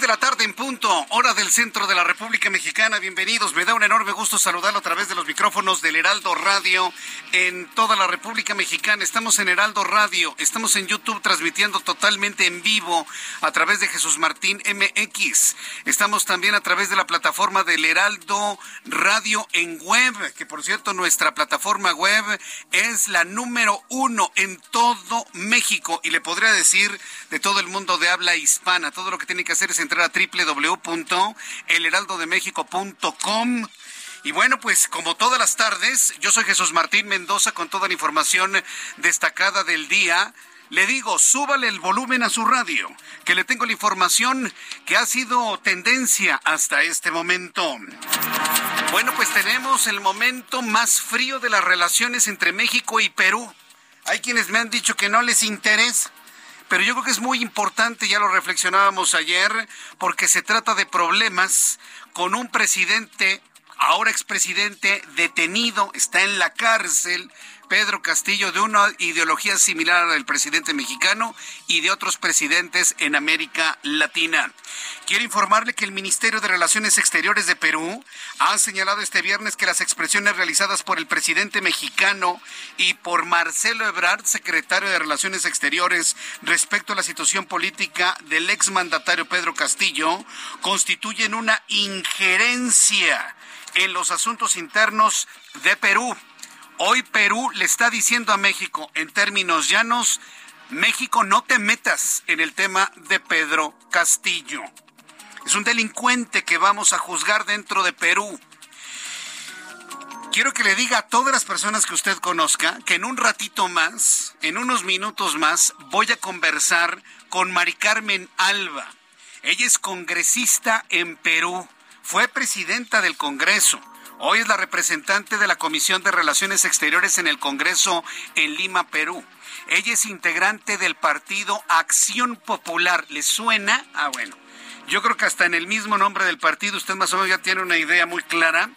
De la tarde en punto, hora del centro de la República Mexicana. Bienvenidos. Me da un enorme gusto saludarlo a través de los micrófonos del Heraldo Radio en toda la República Mexicana. Estamos en Heraldo Radio, estamos en YouTube transmitiendo totalmente en vivo a través de Jesús Martín MX. Estamos también a través de la plataforma del Heraldo Radio en web, que por cierto nuestra plataforma web es la número uno en todo México y le podría decir de todo el mundo de habla hispana. Todo lo que tiene que hacer es entrar a www.elheraldodemexico.com. Y bueno, pues como todas las tardes, yo soy Jesús Martín Mendoza con toda la información destacada del día. Le digo, súbale el volumen a su radio, que le tengo la información que ha sido tendencia hasta este momento. Bueno, pues tenemos el momento más frío de las relaciones entre México y Perú. Hay quienes me han dicho que no les interesa pero yo creo que es muy importante, ya lo reflexionábamos ayer, porque se trata de problemas con un presidente, ahora expresidente, detenido, está en la cárcel, Pedro Castillo, de una ideología similar a la del presidente mexicano y de otros presidentes en América Latina. Quiero informarle que el Ministerio de Relaciones Exteriores de Perú ha señalado este viernes que las expresiones realizadas por el presidente mexicano y por Marcelo Ebrard, secretario de Relaciones Exteriores, respecto a la situación política del exmandatario Pedro Castillo, constituyen una injerencia en los asuntos internos de Perú. Hoy Perú le está diciendo a México, en términos llanos, México no te metas en el tema de Pedro Castillo. Es un delincuente que vamos a juzgar dentro de Perú. Quiero que le diga a todas las personas que usted conozca que en un ratito más, en unos minutos más, voy a conversar con Mari Carmen Alba. Ella es congresista en Perú, fue presidenta del Congreso. Hoy es la representante de la Comisión de Relaciones Exteriores en el Congreso en Lima, Perú. Ella es integrante del partido Acción Popular. ¿Le suena? Ah, bueno. Yo creo que hasta en el mismo nombre del partido usted más o menos ya tiene una idea muy clara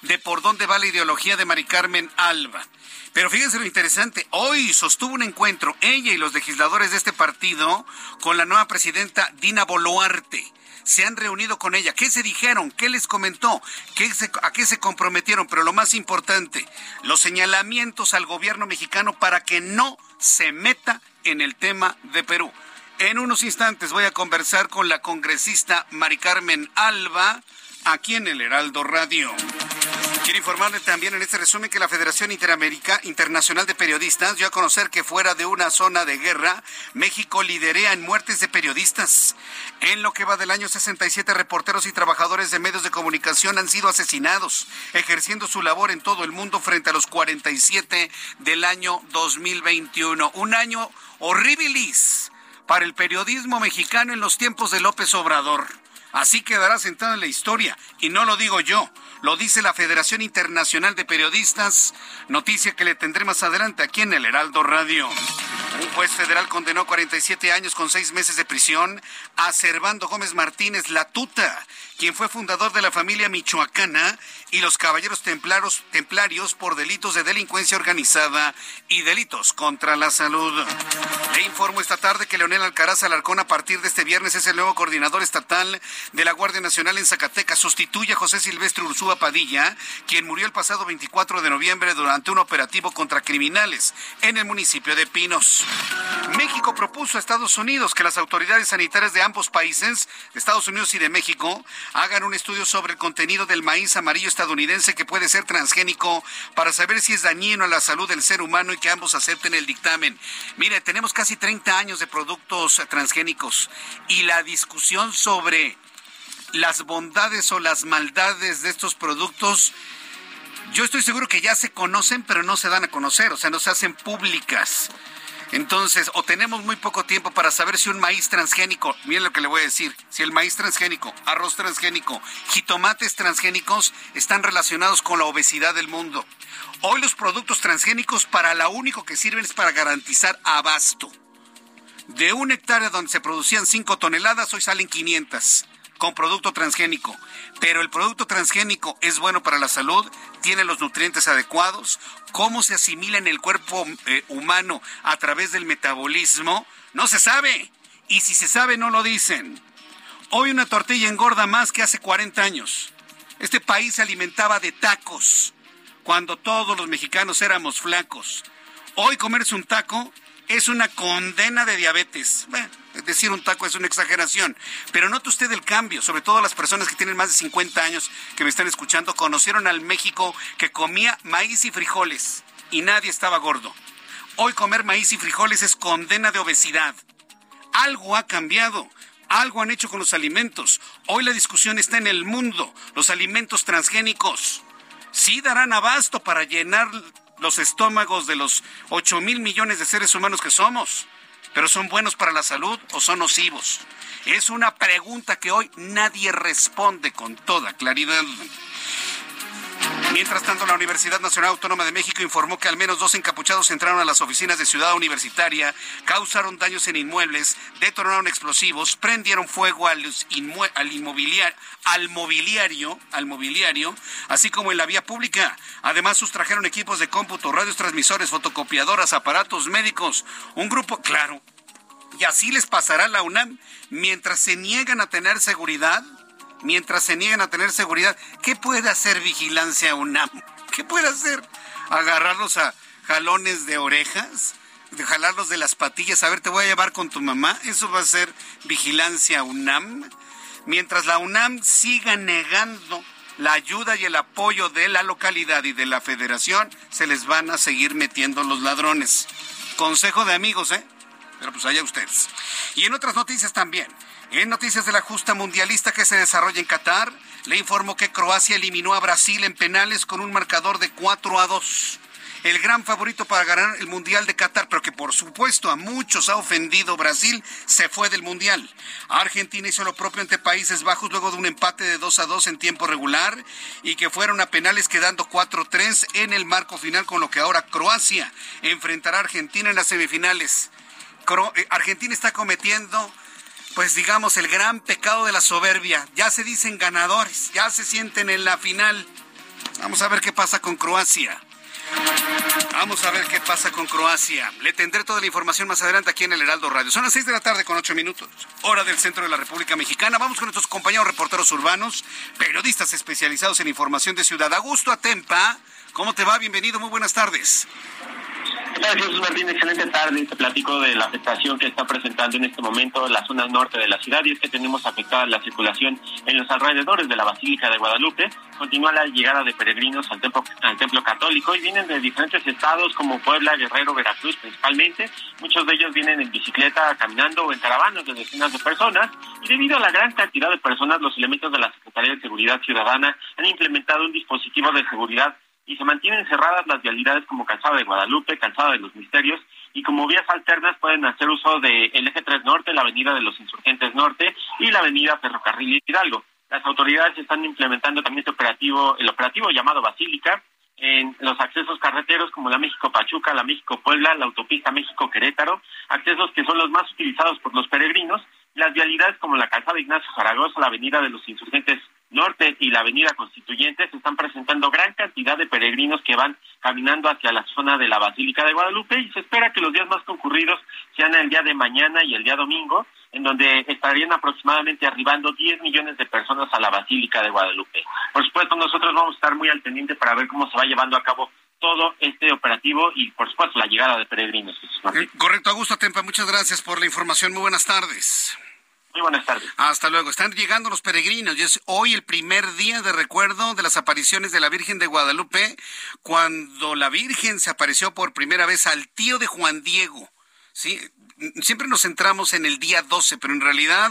de por dónde va la ideología de Mari Carmen Alba. Pero fíjense lo interesante, hoy sostuvo un encuentro ella y los legisladores de este partido con la nueva presidenta Dina Boluarte. Se han reunido con ella. ¿Qué se dijeron? ¿Qué les comentó? ¿Qué se- ¿A qué se comprometieron? Pero lo más importante, los señalamientos al gobierno mexicano para que no se meta en el tema de Perú. En unos instantes voy a conversar con la congresista Mari Carmen Alba aquí en el Heraldo Radio. Quiero informarle también en este resumen que la Federación Interamérica Internacional de Periodistas dio a conocer que fuera de una zona de guerra, México liderea en muertes de periodistas. En lo que va del año 67, reporteros y trabajadores de medios de comunicación han sido asesinados, ejerciendo su labor en todo el mundo frente a los 47 del año 2021. Un año horribilis para el periodismo mexicano en los tiempos de López Obrador. Así quedará sentado en la historia. Y no lo digo yo, lo dice la Federación Internacional de Periodistas, noticia que le tendré más adelante aquí en el Heraldo Radio. Un juez federal condenó 47 años con seis meses de prisión a Servando Gómez Martínez Latuta, quien fue fundador de la familia michoacana y los caballeros templarios por delitos de delincuencia organizada y delitos contra la salud. Le informo esta tarde que Leonel Alcaraz Alarcón a partir de este viernes es el nuevo coordinador estatal de la Guardia Nacional en Zacatecas. Sustituye a José Silvestre Ursúa Padilla, quien murió el pasado 24 de noviembre durante un operativo contra criminales en el municipio de Pinos. México propuso a Estados Unidos que las autoridades sanitarias de ambos países, de Estados Unidos y de México, hagan un estudio sobre el contenido del maíz amarillo estadounidense que puede ser transgénico para saber si es dañino a la salud del ser humano y que ambos acepten el dictamen. Mire, tenemos casi 30 años de productos transgénicos y la discusión sobre las bondades o las maldades de estos productos yo estoy seguro que ya se conocen, pero no se dan a conocer, o sea, no se hacen públicas. Entonces, o tenemos muy poco tiempo para saber si un maíz transgénico, miren lo que le voy a decir, si el maíz transgénico, arroz transgénico, jitomates transgénicos están relacionados con la obesidad del mundo. Hoy los productos transgénicos para lo único que sirven es para garantizar abasto. De un hectárea donde se producían 5 toneladas, hoy salen 500 con producto transgénico. Pero el producto transgénico es bueno para la salud, tiene los nutrientes adecuados, cómo se asimila en el cuerpo eh, humano a través del metabolismo, no se sabe. Y si se sabe, no lo dicen. Hoy una tortilla engorda más que hace 40 años. Este país se alimentaba de tacos cuando todos los mexicanos éramos flacos. Hoy comerse un taco es una condena de diabetes. Bueno, decir un taco es una exageración, pero note usted el cambio, sobre todo las personas que tienen más de 50 años que me están escuchando, conocieron al México que comía maíz y frijoles y nadie estaba gordo. Hoy comer maíz y frijoles es condena de obesidad. Algo ha cambiado. Algo han hecho con los alimentos. Hoy la discusión está en el mundo. Los alimentos transgénicos sí darán abasto para llenar los estómagos de los 8 mil millones de seres humanos que somos, pero son buenos para la salud o son nocivos. Es una pregunta que hoy nadie responde con toda claridad. Mientras tanto, la Universidad Nacional Autónoma de México informó que al menos dos encapuchados entraron a las oficinas de Ciudad Universitaria, causaron daños en inmuebles, detonaron explosivos, prendieron fuego al, al, inmobiliar al mobiliario, al mobiliario, así como en la vía pública. Además, sustrajeron equipos de cómputo, radios transmisores, fotocopiadoras, aparatos médicos. Un grupo, claro, y así les pasará a la UNAM mientras se niegan a tener seguridad mientras se niegan a tener seguridad. ¿Qué puede hacer Vigilancia UNAM? ¿Qué puede hacer? ¿Agarrarlos a jalones de orejas? ¿De jalarlos de las patillas? A ver, te voy a llevar con tu mamá. ¿Eso va a ser Vigilancia UNAM? Mientras la UNAM siga negando la ayuda y el apoyo de la localidad y de la federación, se les van a seguir metiendo los ladrones. Consejo de amigos, ¿eh? Pero pues allá ustedes. Y en otras noticias también. En noticias de la justa mundialista que se desarrolla en Qatar, le informo que Croacia eliminó a Brasil en penales con un marcador de 4 a 2. El gran favorito para ganar el Mundial de Qatar, pero que por supuesto a muchos ha ofendido Brasil, se fue del Mundial. Argentina hizo lo propio ante Países Bajos luego de un empate de 2 a 2 en tiempo regular y que fueron a penales quedando 4-3 en el marco final, con lo que ahora Croacia enfrentará a Argentina en las semifinales. Eh, Argentina está cometiendo pues digamos, el gran pecado de la soberbia. Ya se dicen ganadores, ya se sienten en la final. Vamos a ver qué pasa con Croacia. Vamos a ver qué pasa con Croacia. Le tendré toda la información más adelante aquí en el Heraldo Radio. Son las 6 de la tarde con 8 minutos, hora del centro de la República Mexicana. Vamos con nuestros compañeros reporteros urbanos, periodistas especializados en información de ciudad. Augusto Atempa, ¿cómo te va? Bienvenido, muy buenas tardes. Gracias, Martín. Excelente tarde. Te platico de la afectación que está presentando en este momento la zona norte de la ciudad y es que tenemos afectada la circulación en los alrededores de la Basílica de Guadalupe. Continúa la llegada de peregrinos al templo, al templo católico y vienen de diferentes estados como Puebla, Guerrero, Veracruz principalmente. Muchos de ellos vienen en bicicleta, caminando o en caravanas de decenas de personas y debido a la gran cantidad de personas, los elementos de la Secretaría de Seguridad Ciudadana han implementado un dispositivo de seguridad y se mantienen cerradas las vialidades como Calzada de Guadalupe, Calzada de los Misterios y como vías alternas pueden hacer uso del eje 3 Norte, la Avenida de los Insurgentes Norte y la Avenida Ferrocarril Hidalgo. Las autoridades están implementando también este operativo, el operativo llamado Basílica, en los accesos carreteros como la México-Pachuca, la México-Puebla, la autopista México-Querétaro, accesos que son los más utilizados por los peregrinos, las vialidades como la calzada Ignacio Zaragoza, la avenida de los Insurgentes Norte y la Avenida Constituyentes están presentando gran cantidad de peregrinos que van caminando hacia la zona de la Basílica de Guadalupe y se espera que los días más concurridos sean el día de mañana y el día domingo, en donde estarían aproximadamente arribando 10 millones de personas a la Basílica de Guadalupe. Por supuesto, nosotros vamos a estar muy al pendiente para ver cómo se va llevando a cabo todo este operativo y, por supuesto, la llegada de peregrinos. Eh, correcto, Augusto Tempa, muchas gracias por la información. Muy buenas tardes. Muy buenas tardes. Hasta luego. Están llegando los peregrinos y es hoy el primer día de recuerdo de las apariciones de la Virgen de Guadalupe, cuando la Virgen se apareció por primera vez al tío de Juan Diego. Sí, siempre nos centramos en el día 12, pero en realidad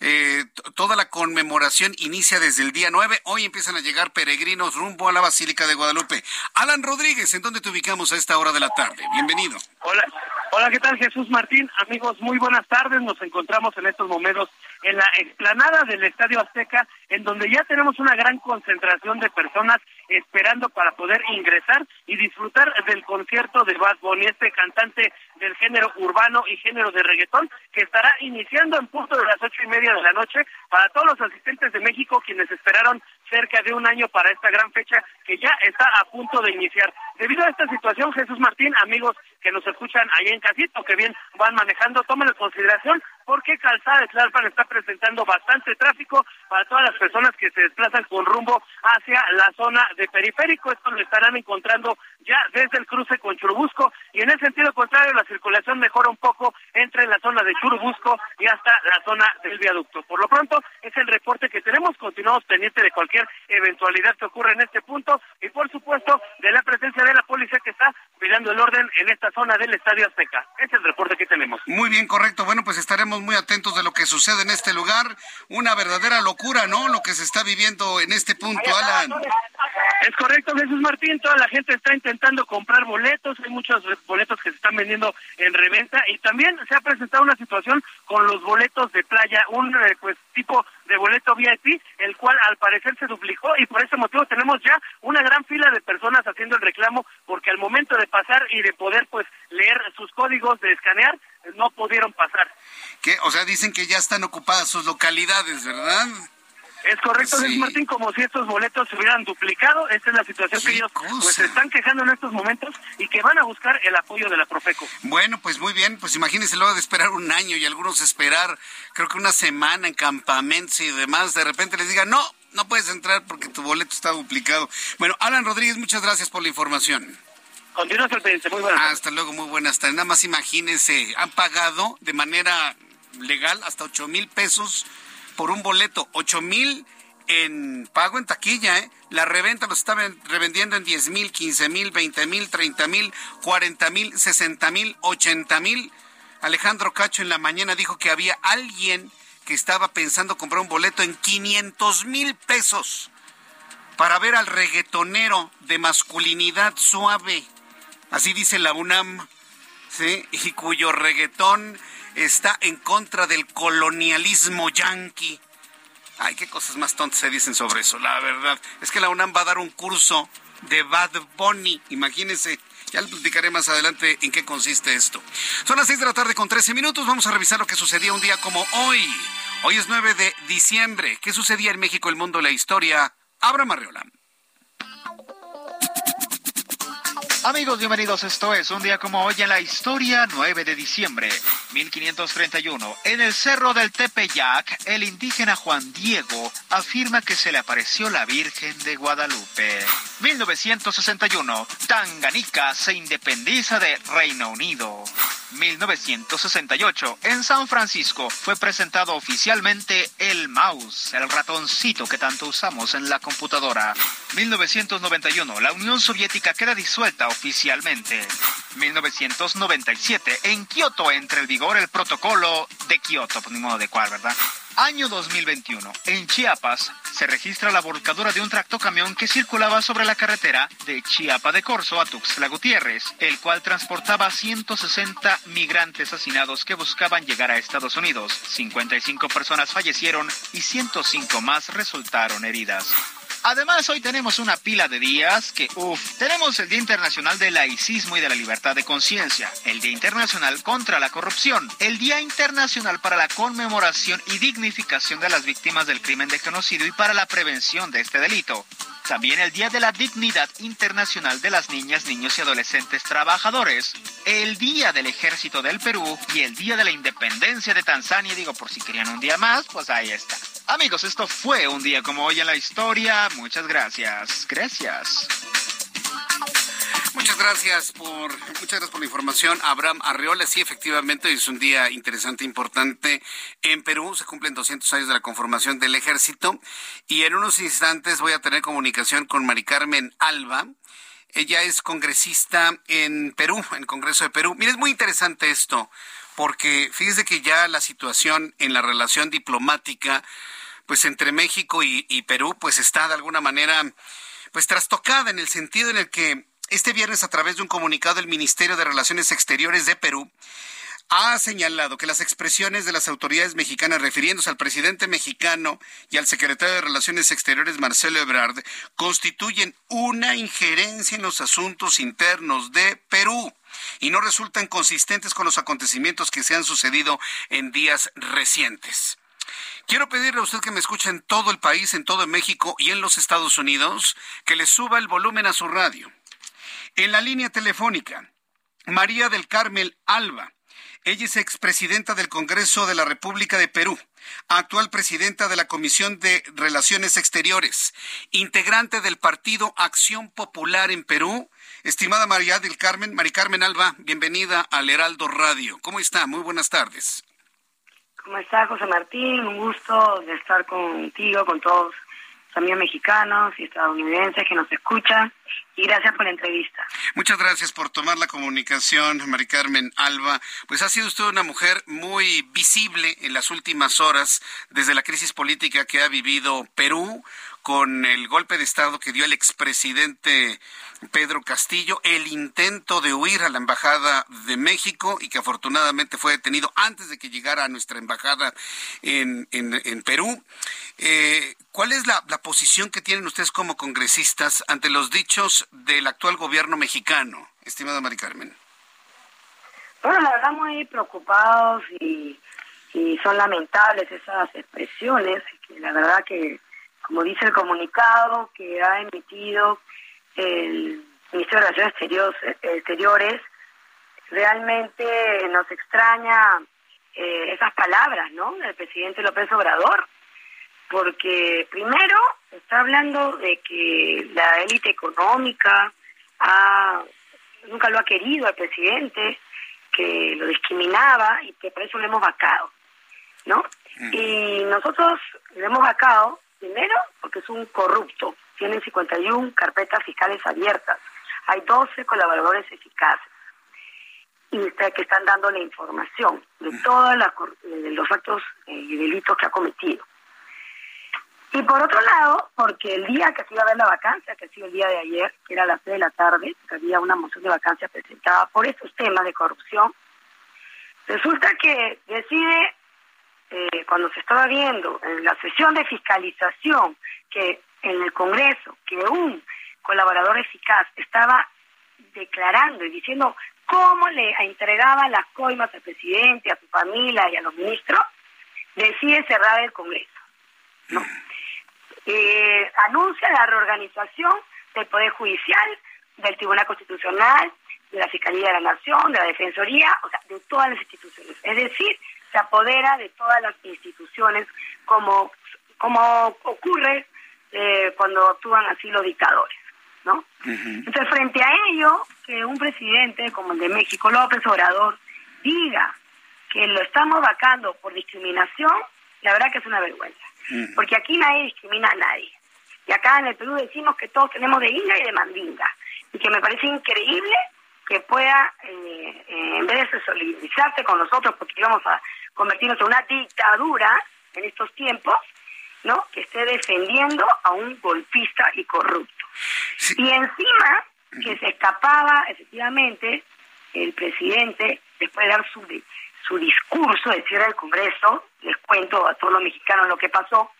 eh, toda la conmemoración inicia desde el día 9. Hoy empiezan a llegar peregrinos rumbo a la Basílica de Guadalupe. Alan Rodríguez, ¿en dónde te ubicamos a esta hora de la tarde? Bienvenido. Hola, hola, ¿qué tal Jesús Martín? Amigos, muy buenas tardes. Nos encontramos en estos momentos en la explanada del Estadio Azteca, en donde ya tenemos una gran concentración de personas esperando para poder ingresar y disfrutar del concierto de Bad Bunny, este cantante del género urbano y género de reggaetón, que estará iniciando en punto de las ocho y media de la noche para todos los asistentes de México quienes esperaron cerca de un año para esta gran fecha que ya está a punto de iniciar. Debido a esta situación, Jesús Martín, amigos que nos escuchan allá en Casito, que bien van manejando, tomen en consideración porque Calzada de Tlalpan está presentando bastante tráfico para todas las personas que se desplazan con rumbo hacia la zona de periférico. Esto lo estarán encontrando ya desde el cruce con Churubusco y en el sentido contrario la circulación mejora un poco entre la zona de Churubusco y hasta la zona del viaducto. Por lo pronto es el reporte que tenemos, continuamos pendiente de cualquier eventualidad que ocurra en este punto y por supuesto de la presencia de la policía que está cuidando el orden en esta zona del Estadio Azteca. Es el reporte que tenemos. Muy bien, correcto. Bueno, pues estaremos muy atentos de lo que sucede en este lugar. Una verdadera locura, ¿no? Lo que se está viviendo en este punto, Alan. Es correcto, Jesús Martín. Toda la gente está intentando comprar boletos. Hay muchos boletos que se están vendiendo en reventa y también se ha presentado una situación con los boletos de playa, un eh, pues tipo de boleto VIP, el cual al parecer se duplicó y por ese motivo tenemos ya una gran fila de personas haciendo el reclamo porque al momento de pasar y de poder pues leer sus códigos de escanear no pudieron pasar. ¿Qué? O sea, dicen que ya están ocupadas sus localidades, ¿verdad? Es correcto, sí. Martín, como si estos boletos se hubieran duplicado. Esta es la situación que ellos pues se están quejando en estos momentos y que van a buscar el apoyo de la Profeco. Bueno, pues muy bien, pues imagínense luego de esperar un año y algunos esperar, creo que una semana en campamentos y demás, de repente les digan, no, no puedes entrar porque tu boleto está duplicado. Bueno, Alan Rodríguez, muchas gracias por la información. Continúa pendiente, muy buenas Hasta luego, muy buenas tardes. Nada más imagínense, han pagado de manera legal hasta ocho mil pesos por un boleto, ocho mil en pago en taquilla, ¿eh? La reventa lo estaban revendiendo en 10 mil, 15 mil, 20 mil, 30 mil, 40 mil, 60 mil, 80 mil. Alejandro Cacho en la mañana dijo que había alguien que estaba pensando comprar un boleto en 500 mil pesos para ver al reggaetonero de masculinidad suave. Así dice la UNAM, ¿sí? Y cuyo reggaetón está en contra del colonialismo yanqui. Ay, qué cosas más tontas se dicen sobre eso, la verdad. Es que la UNAM va a dar un curso de Bad Bunny, imagínense. Ya le platicaré más adelante en qué consiste esto. Son las 6 de la tarde con 13 minutos. Vamos a revisar lo que sucedía un día como hoy. Hoy es 9 de diciembre. ¿Qué sucedía en México, el mundo, la historia? Abra Marreola. Amigos, bienvenidos. Esto es un día como hoy en la historia, 9 de diciembre, 1531. En el cerro del Tepeyac, el indígena Juan Diego afirma que se le apareció la Virgen de Guadalupe. 1961. Tanganica se independiza de Reino Unido. 1968. En San Francisco fue presentado oficialmente el mouse, el ratoncito que tanto usamos en la computadora. 1991. La Unión Soviética queda disuelta oficialmente. 1997. En Kioto entra en vigor el protocolo de Kioto, por ni modo de cuál, ¿verdad? Año 2021. En Chiapas se registra la volcadura de un tractocamión que circulaba sobre la carretera de Chiapa de Corzo a Tuxtla Gutiérrez, el cual transportaba 160 migrantes hacinados que buscaban llegar a Estados Unidos. 55 personas fallecieron y 105 más resultaron heridas. Además, hoy tenemos una pila de días que, uff, tenemos el Día Internacional del Laicismo y de la Libertad de Conciencia, el Día Internacional contra la Corrupción, el Día Internacional para la Conmemoración y Dignificación de las Víctimas del Crimen de Genocidio y para la Prevención de este delito. También el Día de la Dignidad Internacional de las Niñas, Niños y Adolescentes Trabajadores, el Día del Ejército del Perú y el Día de la Independencia de Tanzania. Digo, por si querían un día más, pues ahí está. Amigos, esto fue un día como hoy en la historia. Muchas gracias. Gracias. Muchas gracias por muchas gracias por la información, Abraham Arreola. Sí, efectivamente, es un día interesante, importante. En Perú se cumplen 200 años de la conformación del ejército y en unos instantes voy a tener comunicación con Mari Carmen Alba. Ella es congresista en Perú, en el Congreso de Perú. Mira, es muy interesante esto, porque fíjese que ya la situación en la relación diplomática, pues entre México y, y Perú, pues está de alguna manera, pues trastocada en el sentido en el que este viernes, a través de un comunicado del Ministerio de Relaciones Exteriores de Perú, ha señalado que las expresiones de las autoridades mexicanas refiriéndose al presidente mexicano y al secretario de Relaciones Exteriores Marcelo Ebrard constituyen una injerencia en los asuntos internos de Perú y no resultan consistentes con los acontecimientos que se han sucedido en días recientes. Quiero pedirle a usted que me escuche en todo el país, en todo México y en los Estados Unidos, que le suba el volumen a su radio en la línea telefónica, María del Carmel Alba. Ella es expresidenta del Congreso de la República de Perú, actual presidenta de la Comisión de Relaciones Exteriores, integrante del Partido Acción Popular en Perú. Estimada María del Carmen, María Carmen Alba, bienvenida al Heraldo Radio. ¿Cómo está? Muy buenas tardes. ¿Cómo está, José Martín? Un gusto de estar contigo, con todos también mexicanos y estadounidenses que nos escuchan y gracias por la entrevista. Muchas gracias por tomar la comunicación, Mari Carmen Alba. Pues ha sido usted una mujer muy visible en las últimas horas desde la crisis política que ha vivido Perú con el golpe de Estado que dio el expresidente Pedro Castillo, el intento de huir a la Embajada de México y que afortunadamente fue detenido antes de que llegara a nuestra embajada en, Perú. Eh, ¿Cuál es la, posición que tienen ustedes como congresistas ante los dichos del actual gobierno mexicano, estimada Mari Carmen? Bueno, la verdad muy preocupados y, y son lamentables esas expresiones, que la verdad que, como dice el comunicado que ha emitido el Ministerio de Relaciones Exteriores, realmente nos extraña eh, esas palabras, ¿no? Del presidente López Obrador, porque primero está hablando de que la élite económica ha, nunca lo ha querido al presidente, que lo discriminaba y que por eso lo hemos vacado, ¿no? Mm. Y nosotros lo hemos vacado, primero, porque es un corrupto, tienen 51 carpetas fiscales abiertas, hay 12 colaboradores eficaces. Y que están dando la información de todos los actos eh, y delitos que ha cometido. Y por otro lado, porque el día que se iba a ver la vacancia, que ha sido el día de ayer, que era a las 3 de la tarde, que había una moción de vacancia presentada por estos temas de corrupción, resulta que decide, eh, cuando se estaba viendo en la sesión de fiscalización, que en el Congreso que un colaborador eficaz estaba declarando y diciendo cómo le entregaba las coimas al presidente, a su familia y a los ministros, decide cerrar el Congreso. ¿no? Eh, anuncia la reorganización del Poder Judicial, del Tribunal Constitucional, de la Fiscalía de la Nación, de la Defensoría, o sea, de todas las instituciones. Es decir, se apodera de todas las instituciones como, como ocurre eh, cuando actúan así los dictadores, ¿no? Entonces, frente a ello, que un presidente como el de México, López Obrador, diga que lo estamos vacando por discriminación, la verdad que es una vergüenza. Porque aquí nadie discrimina a nadie. Y acá en el Perú decimos que todos tenemos de inga y de mandinga. Y que me parece increíble que pueda, eh, eh, en vez de solidarizarse con nosotros, porque íbamos a convertirnos en una dictadura en estos tiempos, ¿no? Que esté defendiendo a un golpista y corrupto. Y encima que se escapaba efectivamente el presidente después de dar su su discurso de cierre del Congreso, les cuento a todos los mexicanos lo que pasó,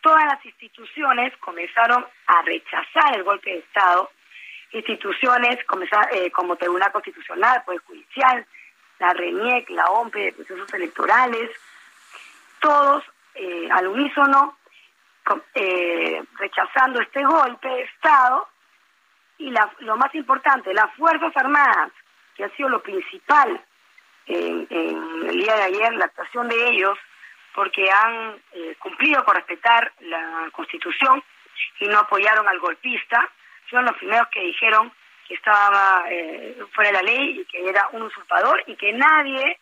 todas las instituciones comenzaron a rechazar el golpe de Estado, instituciones eh, como Tribunal Constitucional, Poder Judicial, la RENIEC, la OMPE de procesos electorales, todos eh, al unísono eh, rechazando este golpe de Estado. Y lo más importante, las Fuerzas Armadas, que ha sido lo principal en, el día de ayer, la actuación de ellos, porque han eh, cumplido con respetar la Constitución y no apoyaron al golpista, fueron los primeros que dijeron que estaba eh, fuera de la ley y que era un usurpador y que nadie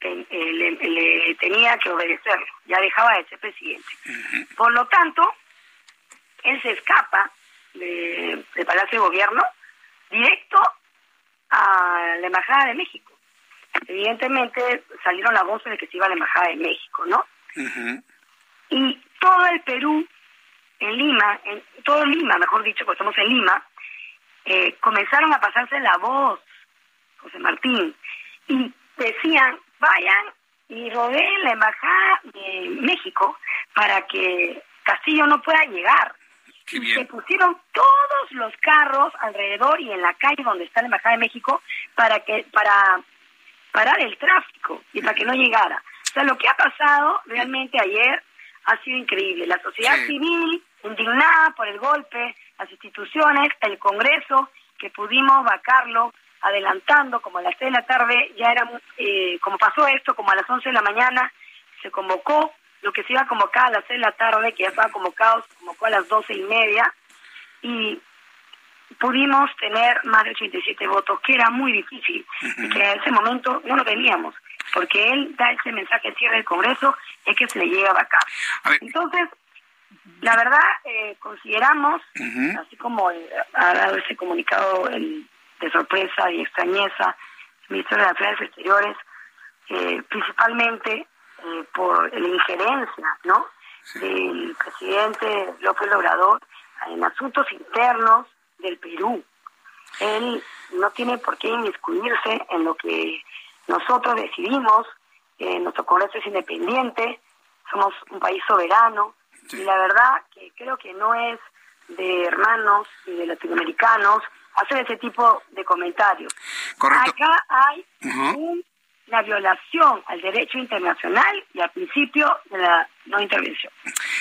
eh, le, tenía que obedecerlo, ya dejaba de ser presidente. Por lo tanto, él se escapa de, del Palacio de Gobierno directo a la Embajada de México. Evidentemente salieron las voces de que se iba a la Embajada de México, ¿no? Y todo el Perú, en Lima, en todo Lima, mejor dicho, porque estamos en Lima, eh, comenzaron a pasarse la voz, José Martín, y decían, vayan y rodeen la Embajada de México para que Castillo no pueda llegar. Se pusieron todos los carros alrededor y en la calle donde está la Embajada de México para que para parar el tráfico y para que no llegara. O sea, lo que ha pasado realmente ayer ha sido increíble. La sociedad civil indignada por el golpe, las instituciones, el Congreso, que pudimos vacarlo adelantando como a las 6 de la tarde, ya era, eh, como pasó esto, como a las 11 de la mañana, se convocó lo que se iba a convocar a las 6 de la tarde, que ya estaba convocado, se convocó a las 12 y media, y pudimos tener más de 87 votos, que era muy difícil, y que en ese momento no lo teníamos, porque él da ese mensaje al cierre del Congreso, es que se le llega a acá. Entonces, la verdad, eh, consideramos, así como ha dado ese comunicado de sorpresa y extrañeza, el Ministerio de Relaciones Exteriores, eh, principalmente eh, por la injerencia ¿no? del presidente López Obrador en asuntos internos del Perú. Él no tiene por qué inmiscuirse en lo que nosotros decidimos, nuestro Congreso es independiente, somos un país soberano, y la verdad que creo que no es de hermanos y de latinoamericanos hacer ese tipo de comentarios. Acá hay una violación al derecho internacional y al principio de la no intervención.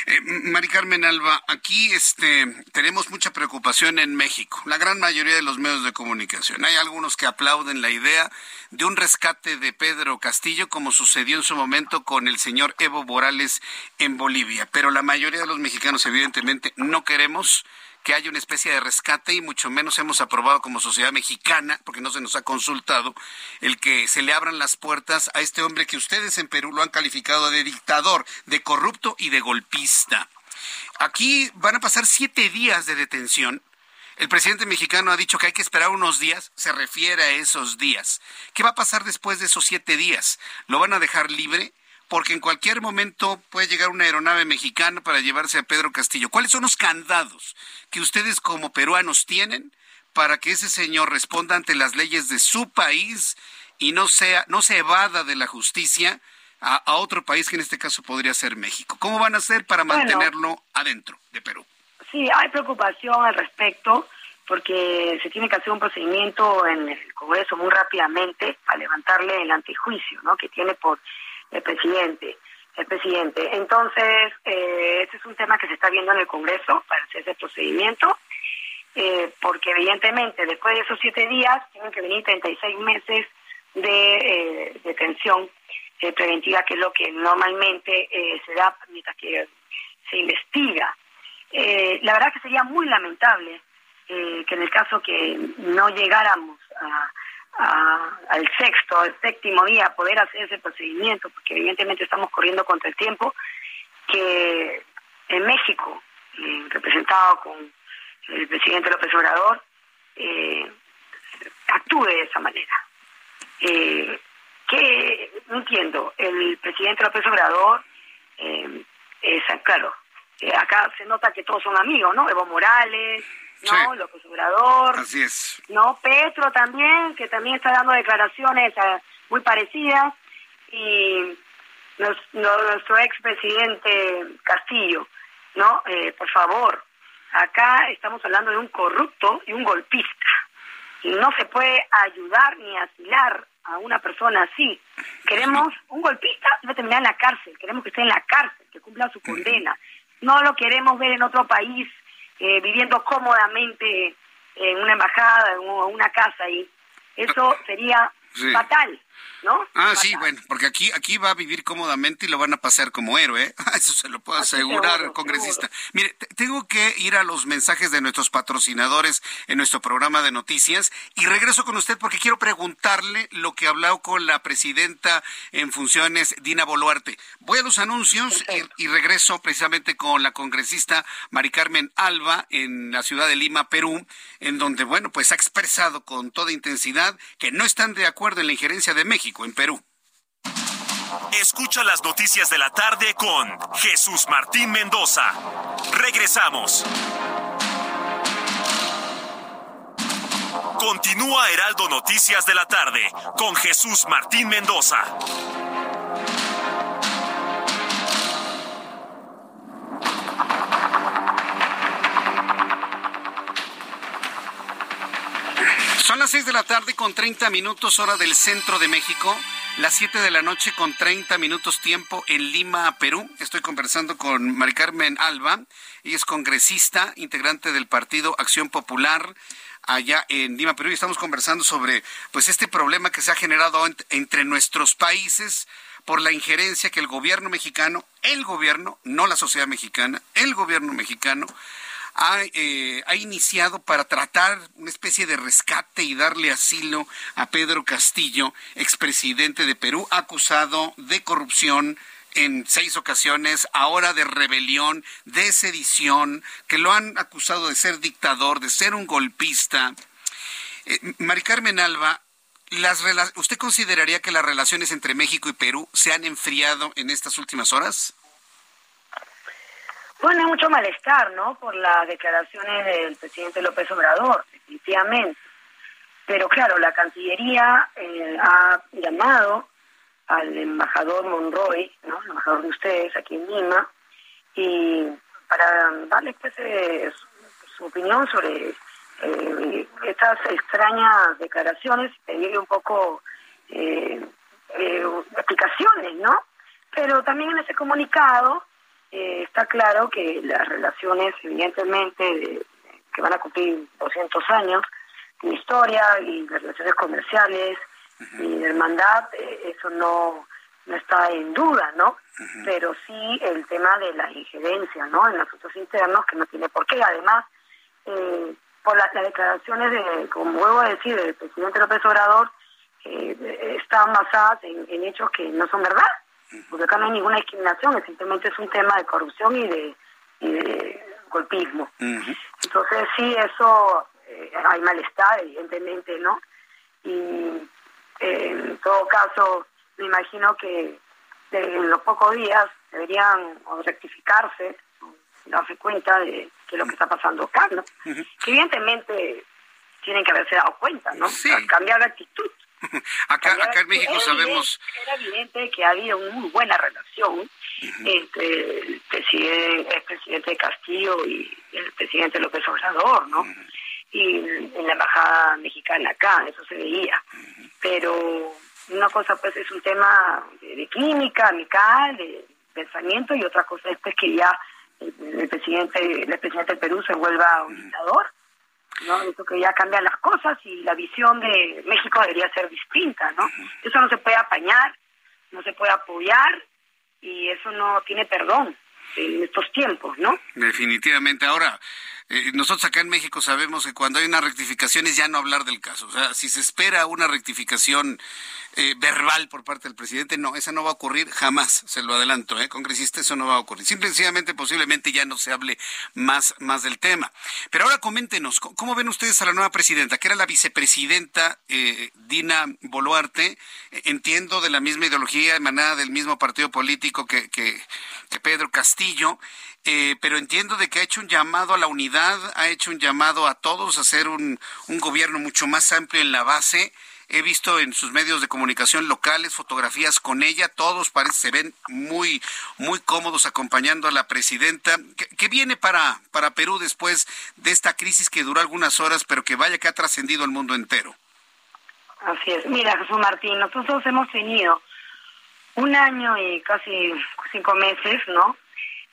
Eh, Mari Carmen Alba, aquí este, tenemos mucha preocupación en México, la gran mayoría de los medios de comunicación. Hay algunos que aplauden la idea de un rescate de Pedro Castillo, como sucedió en su momento con el señor Evo Morales en Bolivia, pero la mayoría de los mexicanos evidentemente no queremos que haya una especie de rescate y mucho menos hemos aprobado como sociedad mexicana, porque no se nos ha consultado, el que se le abran las puertas a este hombre que ustedes en Perú lo han calificado de dictador, de corrupto y de golpista. Aquí van a pasar siete días de detención. El presidente mexicano ha dicho que hay que esperar unos días, se refiere a esos días. ¿Qué va a pasar después de esos siete días? ¿Lo van a dejar libre? porque en cualquier momento puede llegar una aeronave mexicana para llevarse a Pedro Castillo. ¿Cuáles son los candados que ustedes como peruanos tienen para que ese señor responda ante las leyes de su país y no sea no se evada de la justicia a, otro país que en este caso podría ser México? ¿Cómo van a hacer para mantenerlo adentro de Perú? Sí, hay preocupación al respecto porque se tiene que hacer un procedimiento en el Congreso muy rápidamente para levantarle el antejuicio, ¿no? Que tiene por el presidente. El presidente. Entonces, eh, este es un tema que se está viendo en el Congreso para hacer ese procedimiento, eh, porque evidentemente después de esos siete días tienen que venir 36 meses de eh, detención eh, preventiva, que es lo que normalmente se da mientras que se investiga. la verdad que sería muy lamentable que en el caso que no llegáramos a al sexto, al séptimo día poder hacer ese procedimiento, porque evidentemente estamos corriendo contra el tiempo, que en México, eh, representado con el presidente López Obrador, eh, actúe de esa manera. Eh, que no entiendo, el presidente López Obrador, eh, es, claro, acá se nota que todos son amigos, ¿no? Evo Morales, ¿no? López Obrador. Así es. ¿No? Petro también, que también está dando declaraciones eh, muy parecidas. Y nuestro expresidente Castillo. ¿no? Eh, por favor, acá estamos hablando de un corrupto y un golpista. Y no se puede ayudar ni asilar a una persona así. Queremos un golpista, debe terminar en la cárcel. Queremos que esté en la cárcel, que cumpla su condena. No lo queremos ver en otro país eh, viviendo cómodamente en una embajada o una casa y eso sería fatal. ¿No? Ah, sí, bueno, porque aquí, aquí va a vivir cómodamente y lo van a pasar como héroe, eso se lo puedo asegurar, congresista. Mire, tengo que ir a los mensajes de nuestros patrocinadores en nuestro programa de noticias y regreso con usted porque quiero preguntarle lo que hablado con la presidenta en funciones, Dina Boluarte. Voy a los anuncios y, y regreso precisamente con la congresista Mari Carmen Alba en la ciudad de Lima, Perú, en donde, bueno, pues ha expresado con toda intensidad que no están de acuerdo en la injerencia de México en Perú. Escucha las noticias de la tarde con Jesús Martín Mendoza. Regresamos. Continúa Heraldo Noticias de la tarde con Jesús Martín Mendoza. Son las 6 de la tarde con 30 minutos hora del centro de México, las 7 de la noche con 30 minutos tiempo en Lima, Perú. Estoy conversando con Mari Carmen Alba, ella es congresista, integrante del Partido Acción Popular allá en Lima, Perú, y estamos conversando sobre pues este problema que se ha generado entre nuestros países por la injerencia que el gobierno mexicano, el gobierno, no la sociedad mexicana, el gobierno mexicano eh, ha, iniciado para tratar una especie de rescate y darle asilo a Pedro Castillo, expresidente de Perú, acusado de corrupción en seis ocasiones, ahora de rebelión, de sedición, que lo han acusado de ser dictador, de ser un golpista. Eh, Mari Carmen Alba, las ¿usted consideraría que las relaciones entre México y Perú se han enfriado en estas últimas horas? Bueno, hay mucho malestar, ¿no? Por las declaraciones del presidente López Obrador, definitivamente. Pero claro, la Cancillería eh, ha llamado al embajador Monroy, ¿no? El embajador de ustedes aquí en Lima, y para darle pues, eh, su, opinión sobre eh, estas extrañas declaraciones, pedirle un poco explicaciones, ¿no? Pero también en ese comunicado eh, está claro que las relaciones, evidentemente, que van a cumplir 200 años de historia y las relaciones comerciales y de hermandad, eh, eso no, no está en duda, ¿no? Pero sí el tema de la injerencia, ¿no? En asuntos internos, que no tiene por qué. Además, eh, por las, declaraciones, de, como vuelvo a decir, del presidente López Obrador, están basadas en hechos que no son verdad porque acá no hay ninguna discriminación, simplemente es un tema de corrupción y de, golpismo. Entonces sí, eso eh, hay malestar, evidentemente, ¿no? Y eh, en todo caso, me imagino que en los pocos días deberían rectificarse, darse cuenta de, que lo que está pasando acá, ¿no? Evidentemente tienen que haberse dado cuenta, ¿no? Cambiar de actitud. acá, acá en México sabemos... Era evidente que había una muy buena relación entre el presidente, el presidente Castillo y el presidente López Obrador, ¿no? Y en la embajada mexicana acá, eso se veía. Pero una cosa pues es un tema de, química, amical, de pensamiento, y otra cosa es pues, que ya el, presidente el presidente del Perú se vuelva un dictador ¿no? Eso que ya cambian las cosas y la visión de México debería ser distinta, ¿no? Eso no se puede apañar, no se puede apoyar y eso no tiene perdón en estos tiempos, ¿no? Definitivamente. Ahora, eh, nosotros acá en México sabemos que cuando hay una rectificación es ya no hablar del caso. O sea, si se espera una rectificación eh, verbal por parte del presidente, no, esa no va a ocurrir jamás, se lo adelanto, ¿eh? congresista, eso no va a ocurrir. Simplemente, posiblemente ya no se hable más, más del tema. Pero ahora coméntenos, ¿cómo ven ustedes a la nueva presidenta, que era la vicepresidenta eh, Dina Boluarte? Entiendo de la misma ideología, emanada del mismo partido político que, que, que Pedro Castillo. Eh, pero entiendo de que ha hecho un llamado a la unidad, ha hecho un llamado a todos a hacer un, un gobierno mucho más amplio en la base. he visto en sus medios de comunicación locales fotografías con ella, todos parece se ven muy muy cómodos acompañando a la presidenta. ¿Qué, viene para para Perú después de esta crisis que duró algunas horas, pero que vaya que ha trascendido el mundo entero? Así es. Mira, Jesús Martín, nosotros hemos tenido un año y casi cinco meses, ¿no?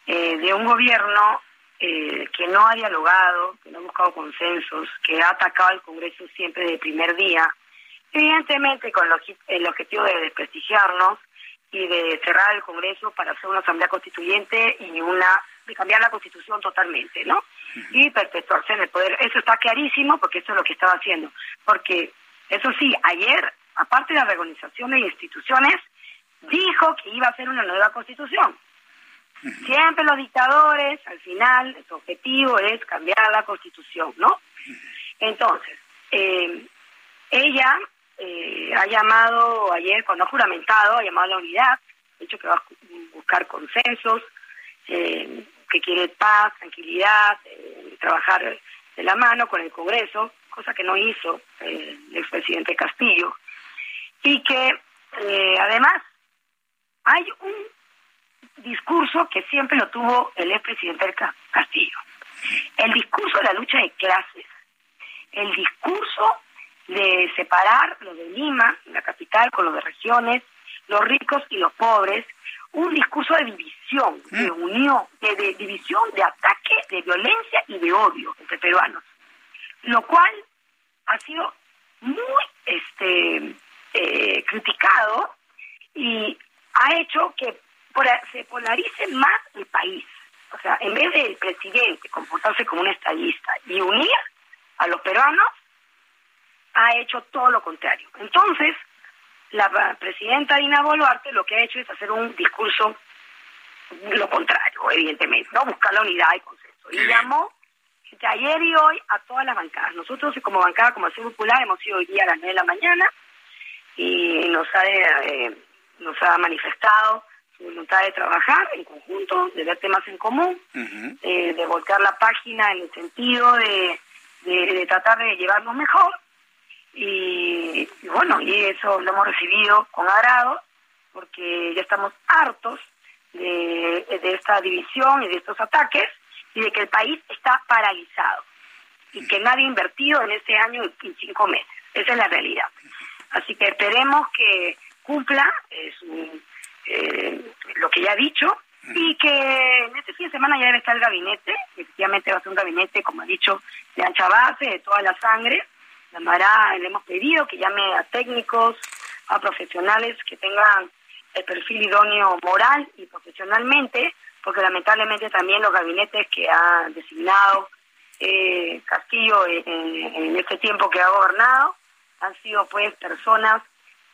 Eh, de un gobierno eh, que no ha dialogado, que no ha buscado consensos, que ha atacado al Congreso siempre desde el primer día, evidentemente con el objetivo de desprestigiarnos y de cerrar el Congreso para hacer una asamblea constituyente y una de cambiar la constitución totalmente, ¿no? Y perpetuarse en el poder. Eso está clarísimo porque eso es lo que estaba haciendo. Porque, eso sí, ayer, aparte de la reorganización de instituciones, dijo que iba a hacer una nueva constitución. Siempre los dictadores, al final, su objetivo es cambiar la constitución, ¿no? Entonces, eh, ella eh, ha llamado ayer, cuando ha juramentado, ha llamado a la unidad, ha dicho que va a buscar consensos, eh, que quiere paz, tranquilidad, trabajar de la mano con el Congreso, cosa que no hizo el expresidente Castillo, y que además hay un discurso que siempre lo tuvo el expresidente Castillo. El discurso de la lucha de clases, el discurso de separar lo de Lima, la capital, con lo de regiones, los ricos y los pobres, un discurso de división, de mm. unión, de, división, de ataque, de violencia y de odio entre peruanos, lo cual ha sido muy este eh, criticado y ha hecho que se polarice más el país. O sea, en vez del presidente comportarse como un estadista y unir a los peruanos, ha hecho todo lo contrario. Entonces, la presidenta Dina Boluarte lo que ha hecho es hacer un discurso lo contrario, evidentemente, ¿no? Buscar la unidad y consenso. Y llamó de ayer y hoy a todas las bancadas. Nosotros como bancada, como Acción Popular, hemos ido hoy día a las 9 de la mañana y nos ha, eh, nos ha manifestado voluntad de trabajar en conjunto, de ver temas en común, eh, de volcar la página en el sentido de, de, tratar de llevarnos mejor. Y, bueno, y eso lo hemos recibido con agrado, porque ya estamos hartos de, de esta división y de estos ataques, y de que el país está paralizado, y que nadie ha invertido en este año en cinco meses. Esa es la realidad. Así que esperemos que cumpla eh, su eh, lo que ya ha dicho y que en este fin de semana ya debe estar el gabinete, efectivamente va a ser un gabinete, como ha dicho, de ancha base, de toda la sangre. Llamará, le hemos pedido que llame a técnicos, a profesionales que tengan el perfil idóneo moral y profesionalmente, porque lamentablemente también los gabinetes que ha designado eh, Castillo en, en, este tiempo que ha gobernado han sido pues personas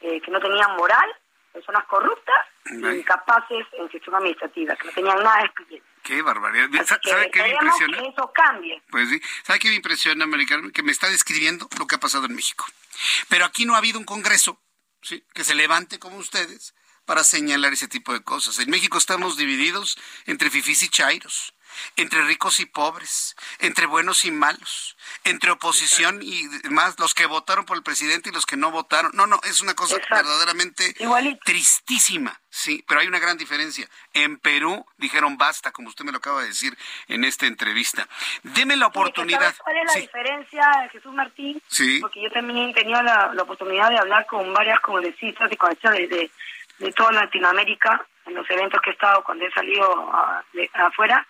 eh, que no tenían moral personas corruptas incapaces en gestión administrativa, que no tenían nada de experiencia. Qué barbaridad. ¿Sabe qué me impresiona? Que eso cambie. Pues sí. ¿Sabe qué me impresiona, Americano? Que me está describiendo lo que ha pasado en México. Pero aquí no ha habido un Congreso ¿sí? que se levante como ustedes para señalar ese tipo de cosas. En México estamos divididos entre fifís y chairos entre ricos y pobres, entre buenos y malos, entre oposición y más, los que votaron por el presidente y los que no votaron. No, no, es una cosa verdaderamente tristísima, sí, pero hay una gran diferencia. En Perú dijeron basta, como usted me lo acaba de decir en esta entrevista. Deme la oportunidad. ¿Cuál es la diferencia, Jesús Martín? Sí. Porque yo también he tenido la, oportunidad de hablar con varias congresistas y conexiones de, de toda Latinoamérica en los eventos que he estado cuando he salido afuera